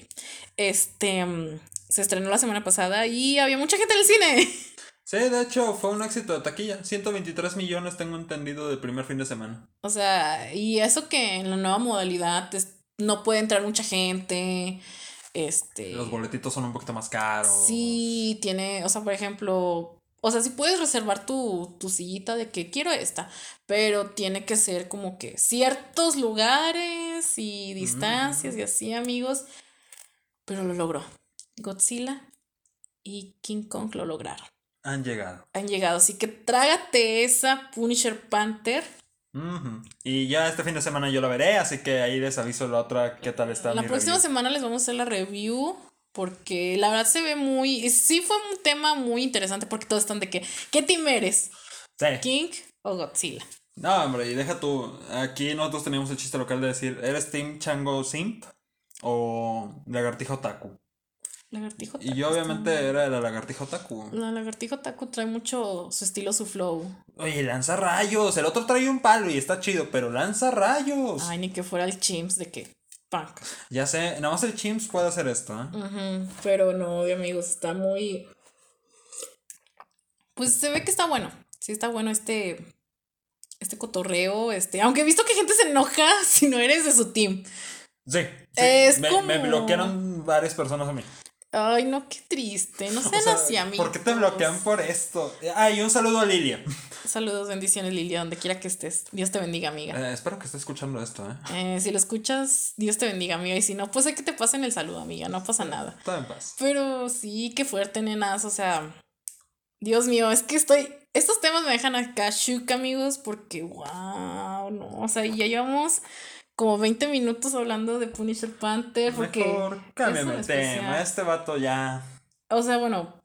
Este, mm, se estrenó la semana pasada y había mucha gente en el cine. Sí, de hecho fue un éxito de taquilla. 123 millones tengo entendido del primer fin de semana. O sea, y eso que en la nueva modalidad no puede entrar mucha gente. Este. Los boletitos son un poquito más caros. Sí, tiene, o sea, por ejemplo, o sea, si puedes reservar tu, tu sillita de que quiero esta, pero tiene que ser como que ciertos lugares y distancias y así, amigos. Pero lo logró. Godzilla y King Kong lo lograron. Han llegado. Han llegado. Así que trágate esa Punisher Panther y ya este fin de semana yo lo veré, así que ahí les aviso la otra qué tal está. La próxima semana les vamos a hacer la review. Porque la verdad se ve muy. Sí, fue un tema muy interesante. Porque todos están de que. ¿Qué team eres? ¿King o Godzilla? No, hombre, y deja tú. Aquí nosotros teníamos el chiste local de decir: ¿eres Team Chango Simp o Lagartijo Taku? Lagartijo Y yo obviamente era la lagartijo Taku. La lagartijo Taku trae mucho su estilo, su flow. Oye, lanza rayos. El otro trae un palo y está chido, pero lanza rayos. Ay, ni que fuera el Chimps de que punk. Ya sé, nada más el Chimps puede hacer esto, ¿eh? Pero no, amigos, está muy. Pues se ve que está bueno. Sí, está bueno este. Este cotorreo. Este. Aunque he visto que gente se enoja si no eres de su team. Sí. Es me, me bloquearon varias personas a mí. Ay, no, qué triste. No sean así, amigos. ¿Por qué te bloquean por esto? Ay, un saludo a Lilia. Saludos, bendiciones, Lilia, donde quiera que estés. Dios te bendiga, amiga. Eh, espero que estés escuchando esto, ¿eh? ¿eh? Si lo escuchas, Dios te bendiga, amiga. Y si no, pues hay que te pasen el saludo, amiga. No pasa nada. Todo en paz. Pero sí, qué fuerte, nenas. O sea, Dios mío, es que estoy. Estos temas me dejan acá shook, amigos, porque, wow, no. O sea, ya llevamos como 20 minutos hablando de Punisher Panther. Porque Mejor cámbiame el tema. Este vato ya. O sea, bueno,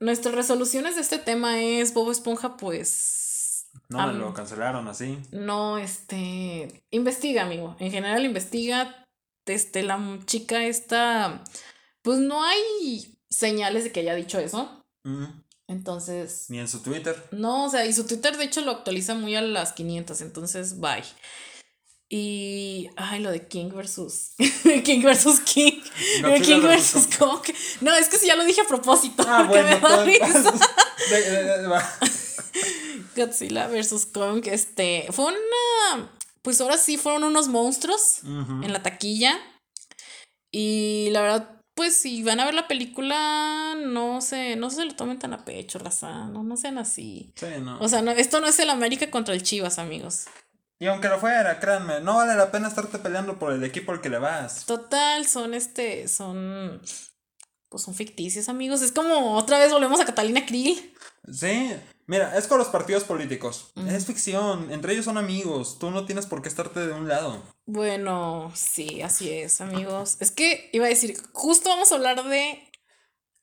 nuestras resoluciones de este tema es Bobo Esponja, pues. No me lo cancelaron así. No, este. Investiga, amigo. En general, investiga. Este, la chica esta. Pues no hay señales de que haya dicho eso. Entonces. Ni en su Twitter. No, o sea, y su Twitter de hecho lo actualiza muy a las 500. Entonces, bye. Y. Ay, lo de King versus. King versus King. King versus Kong. No, es que si ya lo dije a propósito. Ah, bueno, me da Godzilla versus Kong. Este. Fue una. Pues ahora sí fueron unos monstruos en la taquilla. Y la verdad, pues si van a ver la película, no se, no se lo tomen tan a pecho, raza. No, no sean así. Sí, no. O sea, no, esto no es el América contra el Chivas, amigos. Y aunque lo fuera, créanme, no vale la pena estarte peleando por el equipo al que le vas. Total, son este, son, pues son ficticios, amigos. Es como otra vez volvemos a Catalina Krill. Sí, mira, es con los partidos políticos. Es ficción, entre ellos son amigos. Tú no tienes por qué estarte de un lado. Bueno, sí, así es, amigos. Es que iba a decir, justo vamos a hablar de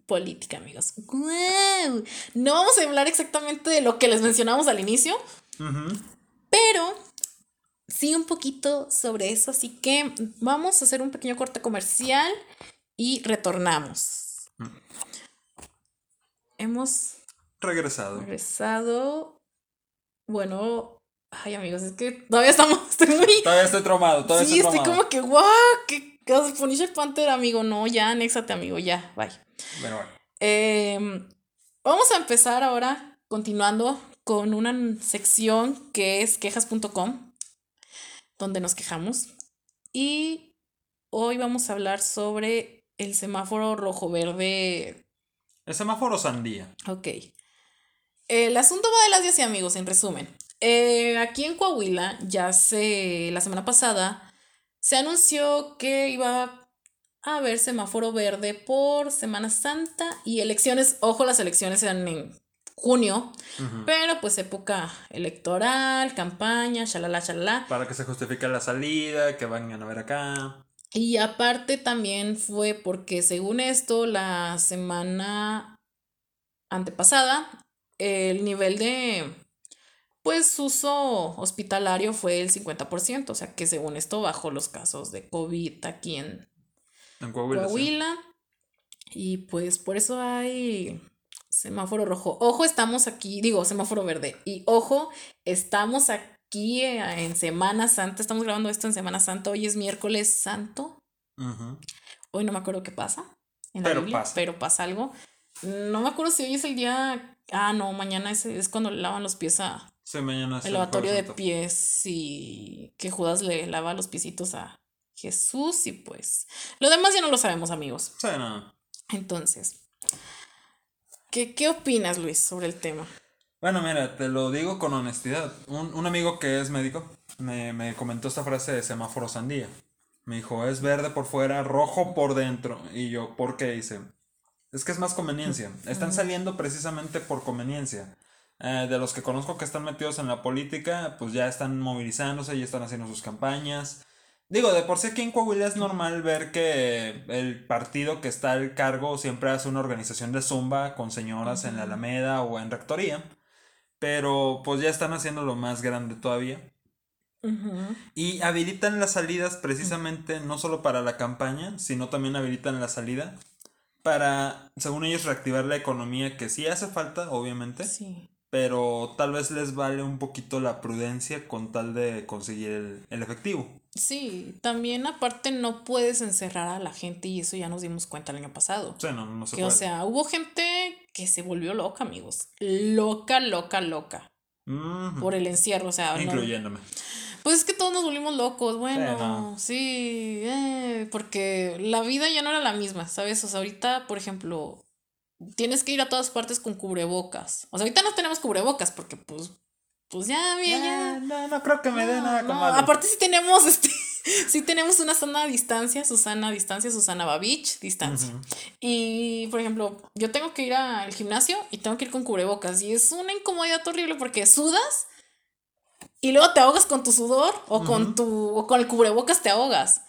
política, amigos. ¡Guau! No vamos a hablar exactamente de lo que les mencionamos al inicio, Ujú. pero sí un poquito sobre eso. Así que vamos a hacer un pequeño corte comercial y retornamos. Hemos Regresado. regresado. Bueno, ay amigos, es que todavía estamos, estoy muy... Todavía estoy traumado, todavía Sí, estoy estoy traumado. como que, guau, que Punisher Panther, amigo, no, ya, anéxate, amigo, ya, bye. Bueno, bueno. Em, vamos a empezar ahora, continuando con una sección que es quejas.com, donde nos quejamos. Y hoy vamos a hablar sobre el semáforo rojo-verde. El semáforo sandía. Ok. El asunto va de las 10 y amigos, en resumen. Eh, aquí en Coahuila, ya se, la semana pasada, se anunció que iba a haber semáforo verde por Semana Santa y elecciones. Ojo, las elecciones eran en junio, pero pues época electoral, campaña, shalala, shalala. Para que se justifique la salida, que vengan a ver acá. Y aparte también fue porque según esto, la semana antepasada, el nivel de pues uso hospitalario fue el 50%, o sea que según esto bajó los casos de COVID aquí en En Coahuila. sí. Coahuila. Y pues por eso hay semáforo rojo. Ojo, estamos aquí, digo, semáforo verde. Y ojo, estamos aquí eh, en Semana Santa. Estamos grabando esto en Semana Santa. Hoy es miércoles santo. Hoy no me acuerdo qué pasa. En la Pero Biblia, pasa. pero pasa algo. No me acuerdo si hoy es el día. Ah, no, mañana es, es cuando le lavan los pies a. Sí, mañana es El lavatorio de pies y que Judas le lava los piecitos a Jesús y pues. Lo demás ya no lo sabemos, amigos. Sí, no. Entonces, ¿qué, qué opinas, Luis, sobre el tema? Bueno, mira, te lo digo con honestidad. Un, un amigo que es médico me, me comentó esta frase de semáforo sandía. Me dijo, es verde por fuera, rojo por dentro. Y yo, ¿por qué? Dice, es que es más conveniencia. Están saliendo precisamente por conveniencia. Eh, de los que conozco que están metidos en la política, pues ya están movilizándose, ya están haciendo sus campañas. Digo, de por sí aquí en Coahuila es normal ver que el partido que está al cargo siempre hace una organización de zumba con señoras en la Alameda o en Rectoría. Pero pues ya están haciéndolo más grande todavía. Y habilitan las salidas precisamente no solo para la campaña, sino también habilitan la salida para, según ellos, reactivar la economía, que sí hace falta, obviamente, Sí. Pero tal vez les vale un poquito la prudencia con tal de conseguir el, el efectivo. Sí, también aparte no puedes encerrar a la gente y eso ya nos dimos cuenta el año pasado. O sea, no, no se Que, o puede. sea, hubo gente que se volvió loca, amigos. Loca, loca, loca. Por el encierro, o sea. no- Incluyéndome. Pues es que todos nos volvimos locos, bueno, no. sí, eh, porque la vida ya no era la misma, ¿sabes? O sea, ahorita, por ejemplo, tienes que ir a todas partes con cubrebocas. O sea, ahorita no tenemos cubrebocas porque, pues, pues ya, bien, ya. Ah, no, no creo que me dé nada no. Aparte sí tenemos, este, sí tenemos una sana distancia, Susana distancia, Susana Babich distancia. Y, por ejemplo, yo tengo que ir al gimnasio y tengo que ir con cubrebocas. Y es una incomodidad horrible porque sudas y luego te ahogas con tu sudor o con tu o con el cubrebocas te ahogas.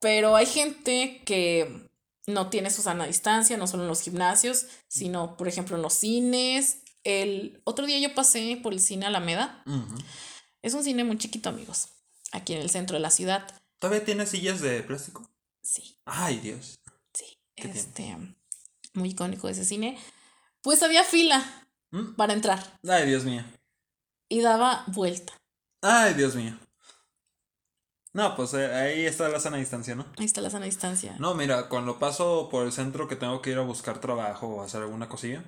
Pero hay gente que no tiene su sana distancia, no solo en los gimnasios, sino, por ejemplo, en los cines. El otro día yo pasé por el cine Alameda. Es un cine muy chiquito, amigos. Aquí en el centro de la ciudad. ¿Todavía tiene sillas de plástico? Sí. Ay, Dios. Sí, este, muy icónico ese cine. Pues había fila ¿Mm? para entrar Ay, Dios mío. y daba vuelta. Ay, Dios mío. No, pues eh, ahí está la sana distancia, ¿no? Ahí está la sana distancia. No, mira, cuando paso por el centro que tengo que ir a buscar trabajo o hacer alguna cosilla,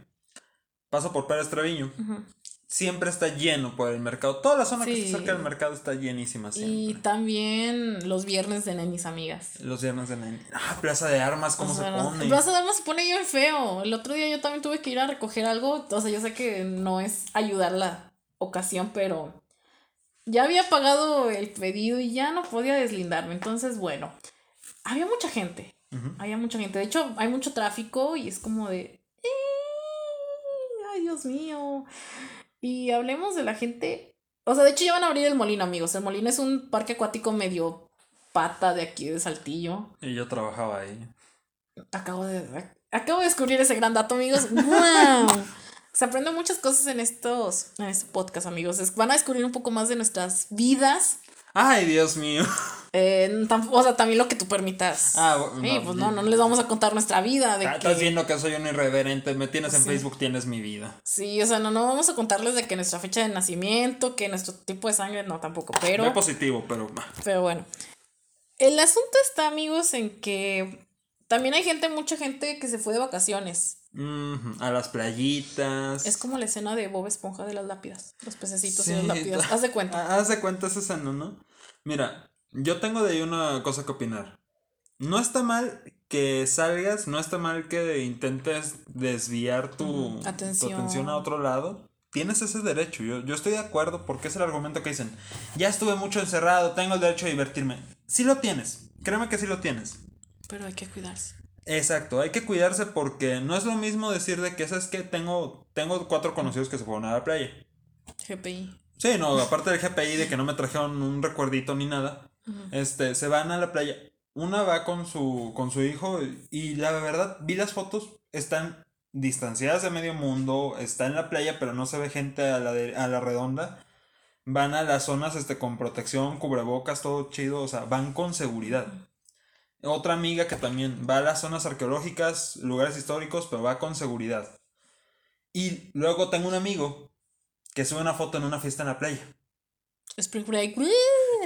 paso por Pérez Treviño. Siempre está lleno por el mercado. Toda la zona que está cerca del mercado está llenísima Y también los viernes de nenis amigas. Los viernes de la... Ah, Plaza de Armas, ¿cómo se pone? Plaza de Armas se pone bien feo. El otro día yo también tuve que ir a recoger algo. O sea, yo sé que no es ayudar la ocasión, pero ya había pagado el pedido y ya no podía deslindarme. Entonces, bueno, había mucha gente. Había mucha gente. De hecho, hay mucho tráfico y es como de. Ay, Dios mío. Y hablemos de la gente. O sea, de hecho ya van a abrir el molino, amigos. El molino es un parque acuático medio pata de aquí de Saltillo. Y yo trabajaba ahí. Acabo de, acabo de descubrir ese gran dato, amigos. ¡Wow! Se aprenden muchas cosas en estos en este podcast, amigos. Es- van a descubrir un poco más de nuestras vidas. Ay, Dios mío. Eh, tam- o sea, también lo que tú permitas. Ah, bueno, Sí, no, pues no, no les vamos a contar nuestra vida. De Ah, que, Estás viendo que soy un irreverente. Me tienes en Sí. Facebook, tienes mi vida. Sí, o sea, no, no vamos a contarles de que nuestra fecha de nacimiento, que nuestro tipo de sangre, no, tampoco. Pero, No positivo, pero. pero bueno. El asunto está, amigos, en que también hay gente, mucha gente que se fue de vacaciones. Mhm, a las playitas. Es como la escena de Bob Esponja de las lápidas, los pececitos y Sí, las lápidas. Haz de cuenta. Ah, Haz de cuenta esa escena, ¿no? Mira, yo tengo de ahí una cosa que opinar. No está mal que salgas, no está mal que intentes desviar tu, atención a otro lado. Tienes ese derecho, yo, yo estoy de acuerdo porque es el argumento que dicen, ya estuve mucho encerrado, tengo el derecho a divertirme. Sí lo tienes, créeme que sí lo tienes. Pero hay que cuidarse. Exacto, hay que cuidarse porque no es lo mismo decir de que, ¿sabes que Tengo, tengo cuatro conocidos que se fueron a la playa. GPI. Sí, no, aparte del GPI de que no me trajeron un recuerdito ni nada, este, se van a la playa. Una va con su, con su hijo y la verdad, vi las fotos, están distanciadas de medio mundo, está en la playa, pero no se ve gente a la, de- a la redonda. Van a las zonas este, con protección, cubrebocas, todo chido, o sea, van con seguridad. Otra amiga que también va a las zonas arqueológicas, lugares históricos, pero va con seguridad. Y luego tengo un amigo que sube una foto en una fiesta en la playa. Spring Break.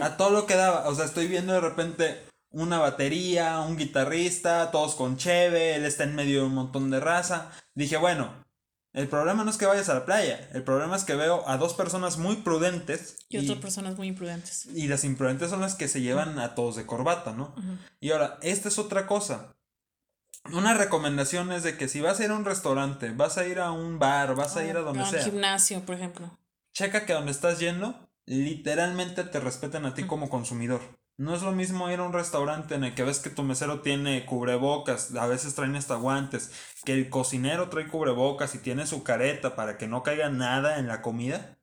A todo lo que daba. O sea, estoy viendo de repente una batería, un guitarrista, todos con cheve, él está en medio de un montón de raza. Dije, bueno, el problema no es que vayas a la playa, el problema es que veo a dos personas muy prudentes Y otras personas muy imprudentes. y las imprudentes son las que se llevan a todos de corbata, ¿no? Y ahora, esta es otra cosa. Una recomendación es de que si vas a ir a un restaurante, vas a ir a un bar, vas a ir a donde un sea, gimnasio, por ejemplo. checa que donde estás yendo, literalmente te respeten a ti como consumidor. No es lo mismo ir a un restaurante en el que ves que tu mesero tiene cubrebocas, a veces traen hasta guantes, que el cocinero trae cubrebocas y tiene su careta para que no caiga nada en la comida.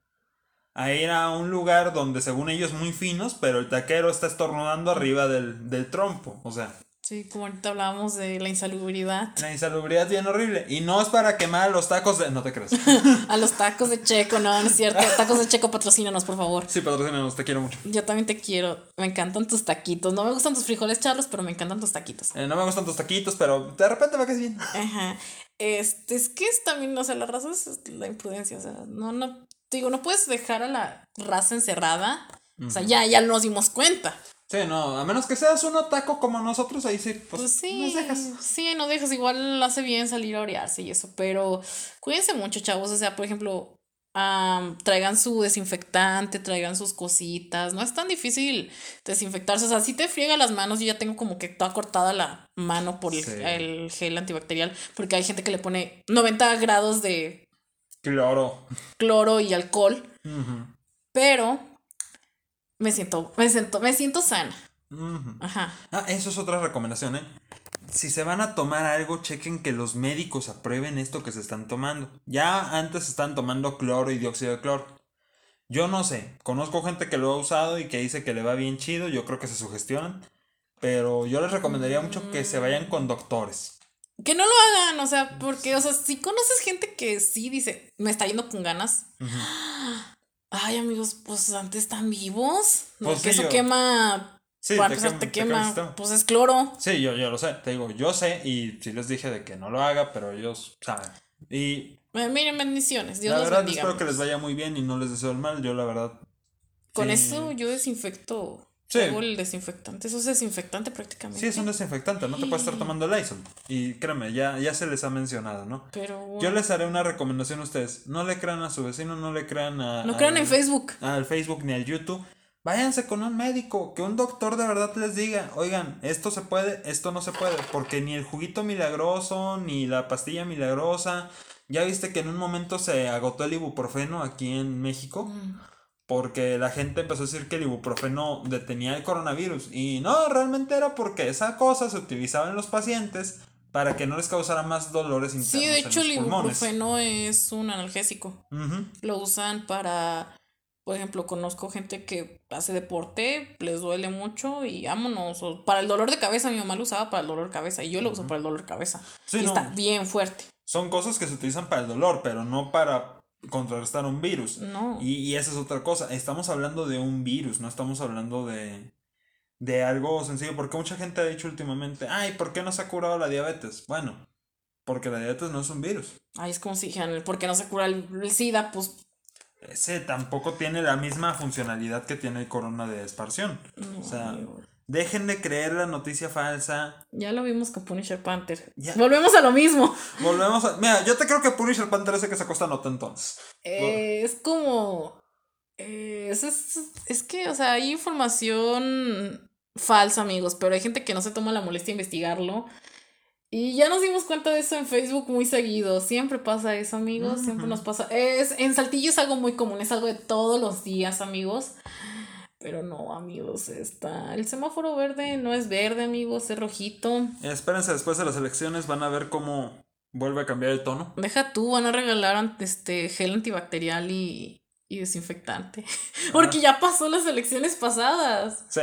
A ir a un lugar donde según ellos muy finos, pero el taquero está estornudando arriba del, del trompo. O sea, Sí, como ahorita hablábamos de la insalubridad. la insalubridad es bien horrible. Y no es para quemar los tacos de... No te crees. A los tacos de Checo, no, no es cierto. Tacos de Checo, patrocínanos, por favor. Sí, patrocínanos, te quiero mucho. Yo también te quiero. Me encantan tus taquitos. No me gustan tus frijoles charlos, pero me encantan tus taquitos. Eh, no me gustan tus taquitos, pero de repente me caes bien. Ajá. Este, es que es también, o sea, la raza es la imprudencia. O sea, no, no. Digo, no puedes dejar a la raza encerrada. O sea, ya, ya nos dimos cuenta. Sí, no, a menos que seas un otaco como nosotros, ahí sí, pues, Pues sí, nos dejas. sí, no dejas, igual hace bien salir a orearse y eso, pero cuídense mucho, chavos, o sea, por ejemplo, am, traigan su desinfectante, traigan sus cositas, no es tan difícil desinfectarse, o sea, si te friega las manos, yo ya tengo como que toda cortada la mano por el, Sí. el gel antibacterial, porque hay gente que le pone 90 grados de Claro. cloro y alcohol, pero me siento, me siento, me siento sana, ajá. Ah, eso es otra recomendación, ¿eh? Si se van a tomar algo, chequen que los médicos aprueben esto que se están tomando. Ya antes están tomando cloro y dióxido de cloro. Yo no sé, conozco gente que lo ha usado y que dice que le va bien chido, yo creo que se sugestionan, pero yo les recomendaría mucho que se vayan con doctores. Que no lo hagan, o sea, porque, o sea, si conoces gente que sí dice, me está yendo con ganas. Ujú. Ay, amigos, pues antes están vivos. No, Pues sí, eso yo- quema. Sí, para te empezar, quema- quema. Pues es cloro. Sí, yo, yo lo sé, te digo, yo sé y sí les dije de que no lo haga, pero ellos saben. Y Miren, bendiciones. Dios la los verdad bendiga. espero que les vaya muy bien y no les deseo el mal, yo la verdad. Con sí. eso yo desinfecto. Sí. El desinfectante. Eso es desinfectante prácticamente. Sí, es un desinfectante, no te puedes estar tomando Lysol. Y créeme, ya, ya se les ha mencionado, ¿no? Pero. Yo les haré una recomendación a ustedes. No le crean a su vecino, no le crean a. No crean al- en Facebook. Al Facebook ni al YouTube. Váyanse con un médico, que un doctor de verdad les diga, oigan, esto se puede, esto no se puede, porque ni el juguito milagroso, ni la pastilla milagrosa, ya viste que en un momento se agotó el ibuprofeno aquí en México, Mm. Porque la gente empezó a decir que el ibuprofeno detenía el coronavirus, y no, realmente era porque esa cosa se utilizaba en los pacientes para que no les causara más dolores internos. Sí, de en hecho, los el pulmones. ibuprofeno es un analgésico. Lo usan para Por ejemplo, conozco gente que hace deporte, les duele mucho y vámonos. O para el dolor de cabeza, mi mamá lo usaba para el dolor de cabeza y yo lo uso para el dolor de cabeza. Sí, y no. está bien fuerte. Son cosas que se utilizan para el dolor, pero no para contrarrestar un virus. No. Y, y esa es otra cosa. Estamos hablando de un virus, no estamos hablando de, de algo sencillo. Porque mucha gente ha dicho últimamente, ay, ¿por qué no se ha curado la diabetes? Bueno, porque la diabetes no es un virus. Ay, es como si dijeran, ¿por qué no se cura el, el SIDA? Pues Ese tampoco tiene la misma funcionalidad que tiene el corona de esparción. no, O sea. Dejen de creer la noticia falsa. Ya lo vimos con Punisher Panther. Ya. Volvemos a lo mismo. Volvemos a. Mira, yo te creo que Punisher Panther ese que se cuesta nota entonces. Eh, es como. eh, es, es, es que, o sea, hay información falsa, amigos, pero hay gente que no se toma la molestia de investigarlo. Y ya nos dimos cuenta de eso en Facebook muy seguido. Siempre pasa eso, amigos. Siempre nos pasa. Es, en Saltillo es algo muy común, es algo de todos los días, amigos. Pero no, amigos, está. El semáforo verde no es verde, amigos, es rojito. Espérense después de las elecciones, van a ver cómo vuelve a cambiar el tono. Deja tú, van a regalar este gel antibacterial y, y desinfectante. Porque ya pasó las elecciones pasadas. Sí.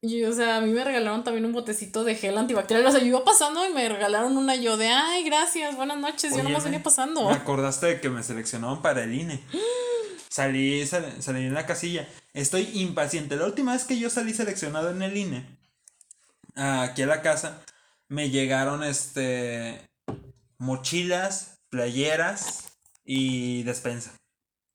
Y, o sea, a mí me regalaron también un botecito de gel antibacterial. O sea, yo iba pasando y me regalaron una yo de, ay, gracias, buenas noches. yo nomás venía pasando. Me acordaste de que me seleccionaron para el INE. Salí, sal- salí en la casilla. Estoy impaciente. La última vez que yo salí seleccionado en el INE, aquí a la casa, me llegaron este mochilas, playeras y despensa.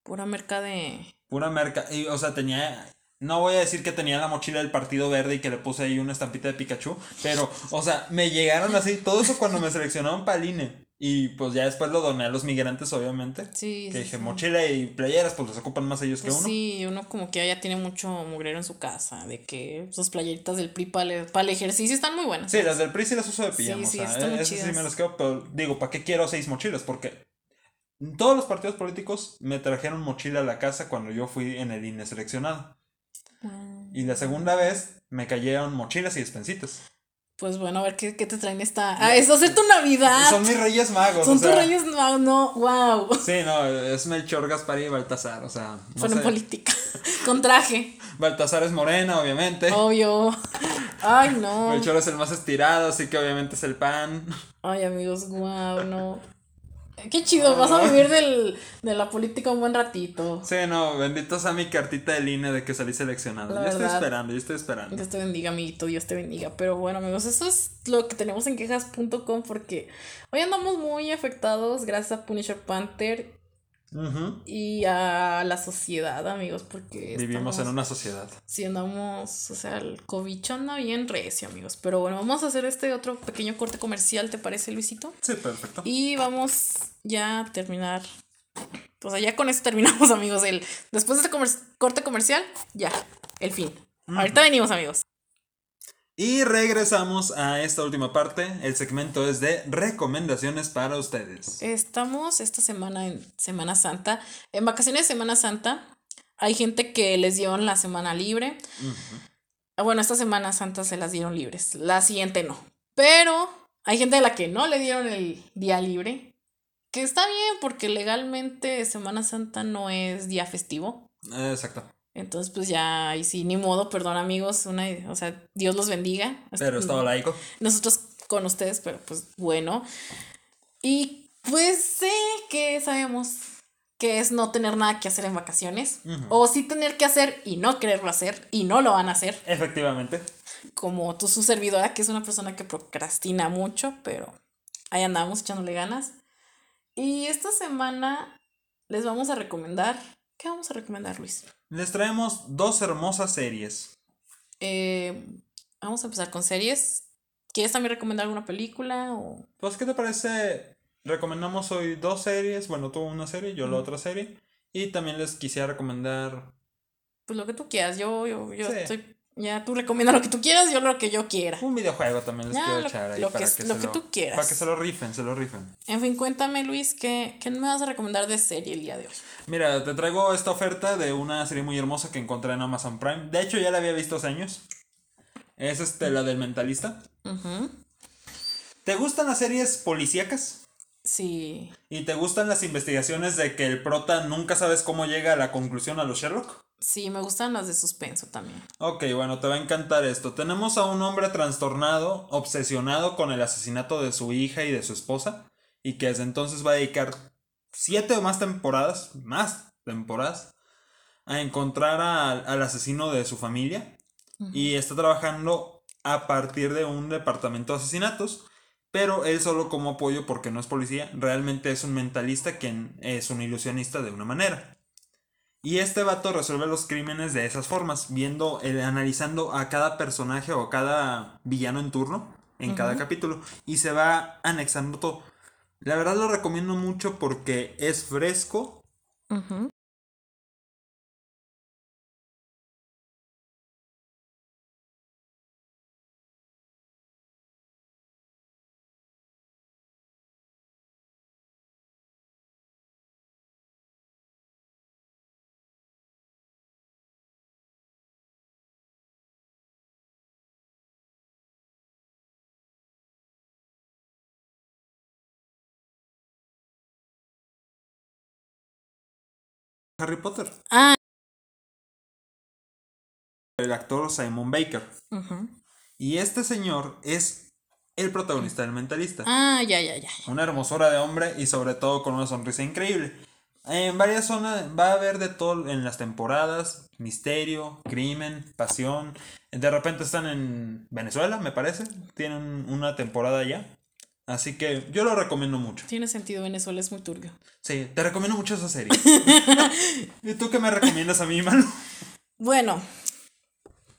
Pura merca de. Pura merca. Y, o sea, tenía. No voy a decir que tenía la mochila del Partido Verde y que le puse ahí una estampita de Pikachu. Pero, o sea, me llegaron así. Todo eso cuando me seleccionaron para el INE. Y pues ya después lo doné a los migrantes, obviamente. Sí. Que sí, dije, sí. mochila y playeras, pues los ocupan más ellos que Pues uno. sí, uno como que ya tiene mucho mugrero en su casa. De que sus playeritas del PRI para el, para el ejercicio están muy buenas. Sí, las del PRI sí las uso de pijama. sí, o sea, están muy esas sí me las quedo, pero digo, ¿para qué quiero seis mochilas? Porque todos los partidos políticos me trajeron mochila a la casa cuando yo fui en el INE seleccionado. Mm. Y la segunda vez me cayeron mochilas y despensitas. Pues bueno, a ver qué, qué te traen esta. Ah, eso es tu Navidad. Son mis reyes magos. Son o sea, tus reyes, no, no, wow. Sí, no, es Melchor, Gaspar y Baltasar, o sea, no Fueron sé. política. Con traje, Baltasar es morena, obviamente. obvio. Ay, no. Melchor es el más estirado, así que obviamente es el pan. Ay, amigos, wow, no. Qué chido, vas a vivir del, de la política un buen ratito. Sí, no, bendito sea mi cartita del INE de que salí seleccionado. La yo estoy esperando, yo estoy esperando. Dios te bendiga, amiguito, Dios te bendiga. Pero bueno, amigos, eso es lo que tenemos en quejas.com porque hoy andamos muy afectados gracias a Punisher Panther Y a la sociedad, amigos, porque Vivimos en una sociedad. Si andamos, o sea, el cobicho anda bien recio, amigos. Pero bueno, vamos a hacer este otro pequeño corte comercial, ¿te parece, Luisito? Sí, perfecto. Y vamos ya a terminar. O sea, ya con esto terminamos, amigos. El, después de este comer- corte comercial, ya, el fin. Ahorita venimos, amigos. Y regresamos a esta última parte. El segmento es de recomendaciones para ustedes. Estamos esta semana en Semana Santa. En vacaciones de Semana Santa, hay gente que les dieron la semana libre. Bueno, esta Semana Santa se las dieron libres. La siguiente no. Pero hay gente a la que no le dieron el día libre. Que está bien porque legalmente Semana Santa no es día festivo. Exacto. Entonces, pues ya, y sí, ni modo, perdón amigos, una, o sea, Dios los bendiga. Pero estaba laico. Nosotros con ustedes, pero pues bueno. Y pues sé que sabemos que es no tener nada que hacer en vacaciones. O sí tener que hacer y no quererlo hacer y no lo van a hacer. Efectivamente. Como tú, su servidora, que es una persona que procrastina mucho, pero ahí andamos echándole ganas. Y esta semana les vamos a recomendar. ¿Qué vamos a recomendar, Luis? Les traemos dos hermosas series. Eh, vamos a empezar con series. ¿Quieres también recomendar alguna película? O... Pues, ¿qué te parece? Recomendamos hoy dos series. Bueno, tú una serie, yo la otra serie. Y también les quisiera recomendar. Pues lo que tú quieras. Yo, yo, yo Sí. estoy. Ya tú recomiendas lo que tú quieras, yo lo que yo quiera. Un videojuego también les Ya, quiero lo- echar ahí lo para que- que, lo tú quieras. Para que se lo rifen, se lo rifen. En fin, cuéntame, Luis, ¿qué, ¿qué me vas a recomendar de serie el día de hoy? Mira, te traigo esta oferta de una serie muy hermosa que encontré en Amazon Prime. De hecho, ya la había visto hace años. Es este, la del mentalista. ¿Te gustan las series policíacas? Sí. ¿Y te gustan las investigaciones de que el prota nunca sabes cómo llega a la conclusión a los Sherlock? Sí, me gustan las de suspenso también. Ok, bueno, te va a encantar esto. Tenemos a un hombre trastornado, obsesionado con el asesinato de su hija y de su esposa, y que desde entonces va a dedicar siete o más temporadas, más temporadas, a encontrar a- al asesino de su familia. Y está trabajando a partir de un departamento de asesinatos, pero él solo como apoyo porque no es policía, realmente es un mentalista quien es un ilusionista de una manera. Y este vato resuelve los crímenes de esas formas, viendo, eh, analizando a cada personaje o cada villano en turno, en cada capítulo, y se va anexando todo. La verdad lo recomiendo mucho porque es fresco, Ujú. Harry Potter. Ah. El actor Simon Baker. Ujú. Y este señor es el protagonista del mentalista. Ah, ya, ya, ya. Una hermosura de hombre y sobre todo con una sonrisa increíble. En varias zonas va a haber de todo en las temporadas, misterio, crimen, pasión. De repente están en Venezuela, me parece. Tienen una temporada ya. Así que yo lo recomiendo mucho. Tiene sentido, Venezuela es muy turbio. Sí, te recomiendo mucho esa serie. ¿Y tú qué me recomiendas a mí, Manu? Bueno,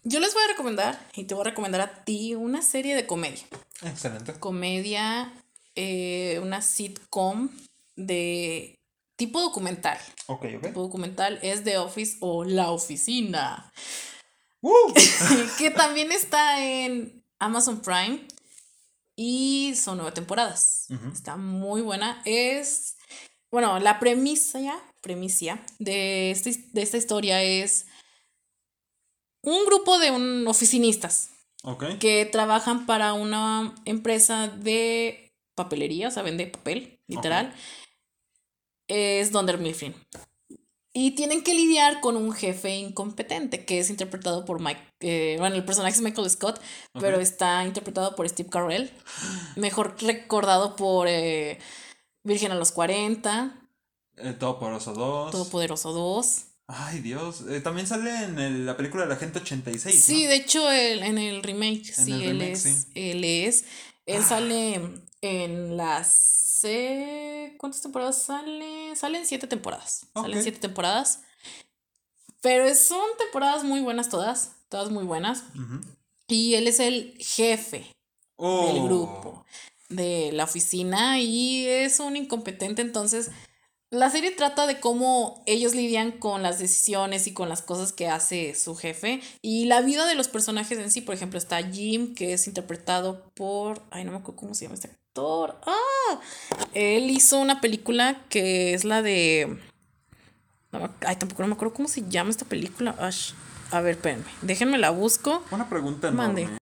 yo les voy a recomendar y te voy a recomendar a ti una serie de comedia. Excelente. Comedia, eh, una sitcom de tipo documental. Ok, ok. Tipo documental es The Office o La Oficina, ¡Uh! que también está en Amazon Prime y son nueve temporadas. Está muy buena. Es, bueno, la premisa, premisa de, este- de esta historia es un grupo de un, oficinistas que trabajan para una empresa de papelería, o sea, vende papel, literal. Es Dunder Mifflin. Y tienen que lidiar con un jefe incompetente, que es interpretado por Mike. eh, bueno, el personaje es Michael Scott, pero está interpretado por Steve Carell. Mejor recordado por eh, Virgen a los 40, Eh, Todopoderoso 2. Todopoderoso 2. Ay, Dios. Eh, también sale en el- la película de la gente 86. Sí, ¿no? de hecho, el- en el remake, sí, el él remake, es. sí. Ah. Él es. Él sale en las. ¿Cuántas temporadas sale? Salen siete temporadas. Salen Ok. siete temporadas. Pero son temporadas muy buenas todas. Todas muy buenas. Ujú. Y él es el jefe Oh. del grupo, de la oficina, y es un incompetente. Entonces, la serie trata de cómo ellos lidian con las decisiones y con las cosas que hace su jefe y la vida de los personajes en sí. Por ejemplo, está Jim, que es interpretado por. Ay, no me acuerdo cómo se llama este actor. ¡Ah! Él hizo una película que es la de. ay, tampoco no me acuerdo cómo se llama esta película. Ash. A ver, espérenme. Déjenme la busco. Una pregunta Mande.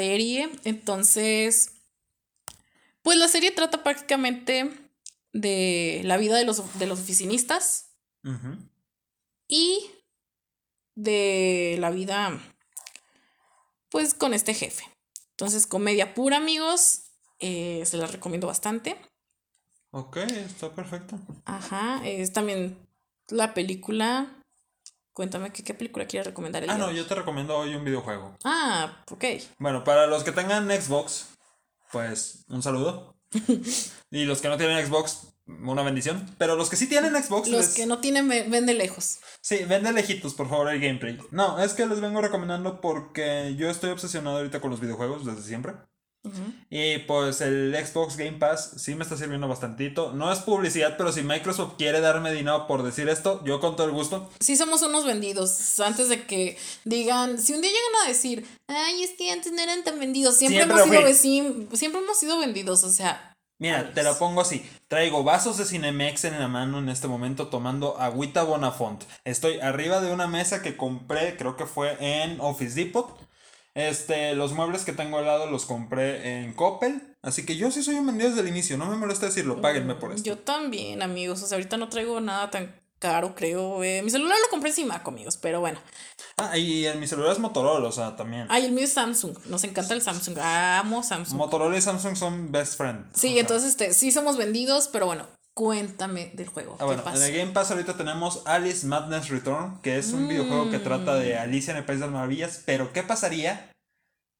Serie. Entonces, pues la serie trata prácticamente de la vida de los, de los oficinistas y de la vida, pues con este jefe. Entonces, comedia pura, amigos. eh, se la recomiendo bastante. Ok, está perfecto. Ajá. Es también la película. Cuéntame qué, qué película quieres recomendar el Ah, día no, hoy? yo te recomiendo hoy un videojuego. Ah, ok. Bueno, para los que tengan Xbox, pues un saludo. y los que no tienen Xbox, una bendición. Pero los que sí tienen Xbox. Los les- que no tienen, ve- ven de lejos. Sí, ven de lejitos, por favor, el gameplay. No, es que les vengo recomendando porque yo estoy obsesionado ahorita con los videojuegos desde siempre. Y pues el Xbox Game Pass sí me está sirviendo bastantito. No es publicidad, pero si Microsoft quiere darme dinero por decir esto, yo con todo el gusto. Sí somos unos vendidos. Antes de que digan, si un día llegan a decir, ay, es que antes no eran tan vendidos. Siempre, Siempre hemos lo sido fui. vecin- siempre hemos sido vendidos. O sea, Mira, te la pongo así. Traigo vasos de Cinemex en la mano en este momento tomando agüita Bonafont. Estoy arriba de una mesa que compré, creo que fue en Office Depot. Este, los muebles que tengo al lado los compré en Coppel. Así que yo sí soy un vendido desde el inicio. No me molesta decirlo. Páguenme por esto. yo también, amigos. O sea, ahorita no traigo nada tan caro, creo. eh. Mi celular lo compré en Simaco, amigos. Pero bueno. Ah, y en mi celular es Motorola, o sea, también. Ay, el mío es Samsung. Nos encanta el Samsung. Amo Samsung. Motorola y Samsung son best friend. Sí, O sea, entonces este, sí somos vendidos, pero bueno, cuéntame del juego. Ah, ¿Qué bueno, en el Game Pass ahorita tenemos Alice Madness Return, que es un videojuego que trata Mm. de Alicia en el País de las Maravillas. Pero, ¿qué pasaría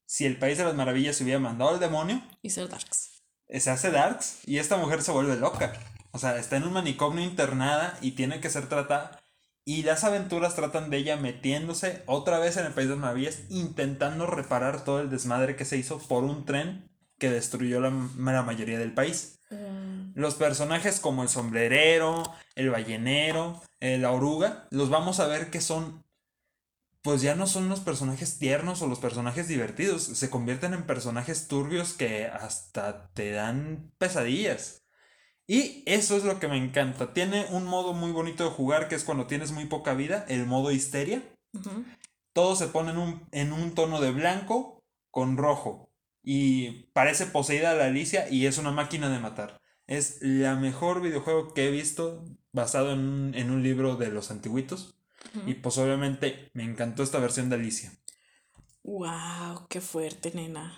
si el País de las Maravillas se hubiera mandado al demonio? Y ser Darks. Se hace Darks y esta mujer se vuelve loca. O sea, está en un manicomio internada y tiene que ser tratada. Y las aventuras tratan de ella metiéndose otra vez en el País de las Maravillas, intentando reparar todo el desmadre que se hizo por un tren que destruyó la, la mayoría del país. Los personajes como el sombrerero, el ballenero, eh, la oruga, los vamos a ver que son, pues ya no son los personajes tiernos o los personajes divertidos, se convierten en personajes turbios que hasta te dan pesadillas. Y eso es lo que me encanta. Tiene un modo muy bonito de jugar que es cuando tienes muy poca vida, el modo histeria. Ujú. Todo se pone en un, en un tono de blanco con rojo. Y parece poseída la Alicia y es una máquina de matar. Es la mejor videojuego que he visto basado en un, en un libro de los antiguitos. Y pues obviamente me encantó esta versión de Alicia. Wow, qué fuerte, nena.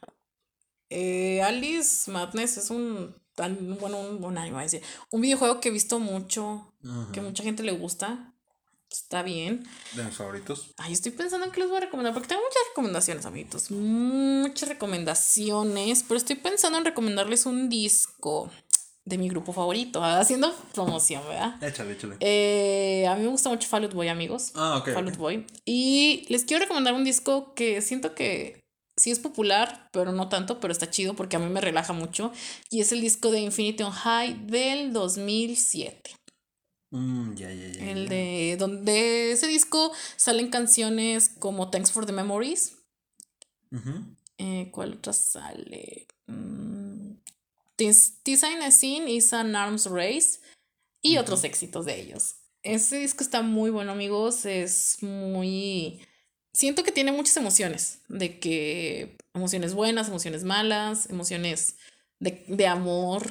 Eh, Alice Madness es un tan bueno, un, un, un videojuego que he visto mucho, que mucha gente le gusta. Está bien. De mis favoritos. Ay, estoy pensando en qué les voy a recomendar, porque tengo muchas recomendaciones, amiguitos. Muchas recomendaciones, pero estoy pensando en recomendarles un disco de mi grupo favorito, haciendo promoción, ¿verdad? Échale, échale. Eh, a mí me gusta mucho Fall Out Boy, amigos. Ah, ok. Fall Boy. Y les quiero recomendar un disco que siento que sí es popular, pero no tanto, pero está chido porque a mí me relaja mucho. Y es el disco de Infinity on High del 2007. Mm, ya, ya, ya. El de donde ese disco salen canciones como Thanks for the Memories. Eh, ¿Cuál otra sale? Mm, Design a Scene is an Arms Race y otros éxitos de ellos. Ese disco está muy bueno, amigos. Es muy. Siento que tiene muchas emociones. De que. Emociones buenas, emociones malas, emociones de, de amor.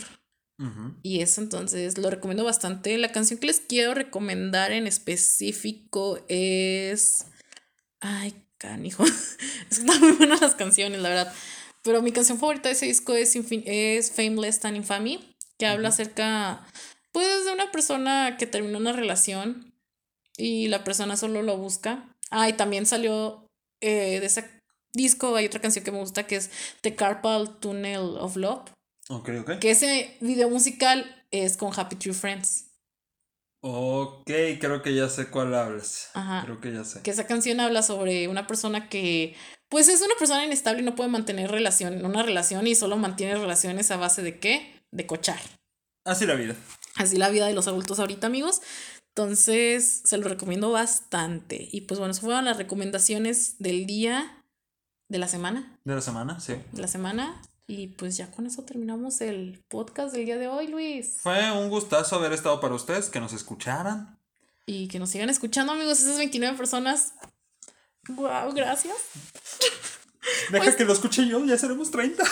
Y eso entonces lo recomiendo bastante. La canción que les quiero recomendar en específico es. Ay, canijo. es que están muy buenas las canciones, la verdad. Pero mi canción favorita de ese disco es, Infin- es Fame Less Than Infamy, que habla acerca, pues, de una persona que terminó una relación y la persona solo lo busca. Ah, y también salió eh, de ese disco, hay otra canción que me gusta que es The Carpal Tunnel of Love, Ok, ok. que ese video musical es con Happy True Friends. Ok, creo que ya sé cuál hablas. Ajá. Creo que ya sé. que esa canción habla sobre una persona que pues es una persona inestable y no puede mantener relación, una relación y solo mantiene relaciones a base de qué? De cochar. Así la vida. Así la vida de los adultos ahorita, amigos. Entonces, se lo recomiendo bastante. Y pues bueno, esas fueron las recomendaciones del día, de la semana, De la semana, sí. de la semana. Y pues ya con eso terminamos el podcast del día de hoy, Luis. Fue un gustazo haber estado para ustedes, que nos escucharan. Y que nos sigan escuchando, amigos, esas 29 personas. Wow, gracias. Deja Pues- que lo escuche yo, ya seremos 30.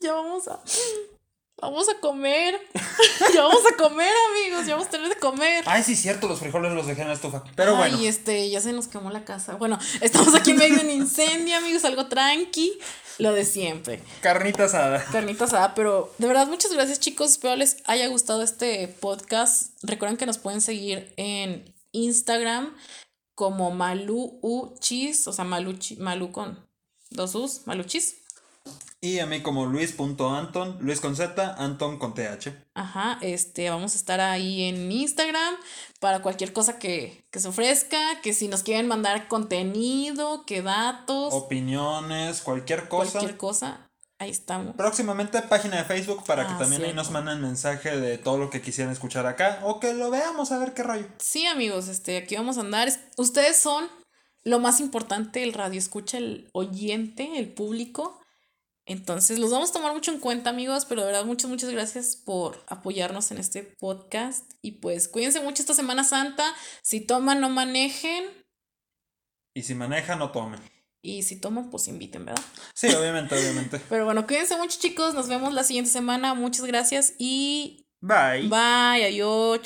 Ya vamos a. Vamos a comer. ya vamos a comer, amigos. Ya vamos a tener de comer. Ay, sí, cierto, los frijoles los dejé en la estufa. Pero bueno. Ay, este, ya se nos quemó la casa. Bueno, estamos aquí en medio de un incendio, amigos. Algo tranqui. Lo de siempre. Carnita asada. Carnita asada, pero de verdad, muchas gracias, chicos. Espero les haya gustado este podcast. Recuerden que nos pueden seguir en Instagram como Malu U Chis, o sea, Malu, Malu con dos U's, Malu Chis. Y a mí como luis.anton, Luis con Z, Anton con TH. Ajá, este, vamos a estar ahí en Instagram para cualquier cosa que, que se ofrezca, que si nos quieren mandar contenido, que datos, Opiniones, cualquier cosa. cualquier cosa, ahí estamos. Próximamente página de Facebook para que Ah, también ahí nos manden mensaje de todo lo que quisieran escuchar acá o que lo veamos a ver qué rollo. Sí, amigos, este, aquí vamos a andar. Es- Ustedes son lo más importante, el radio escucha, el oyente, el público. Entonces, los vamos a tomar mucho en cuenta, amigos, pero de verdad, muchas, muchas gracias por apoyarnos en este podcast. Y pues, cuídense mucho esta Semana Santa. Si toman, no manejen. Y si manejan, no tomen. Y si toman, pues inviten, ¿verdad? Sí, obviamente, obviamente. Pero bueno, cuídense mucho, chicos. Nos vemos la siguiente semana. Muchas gracias y Bye. bye. Adiós.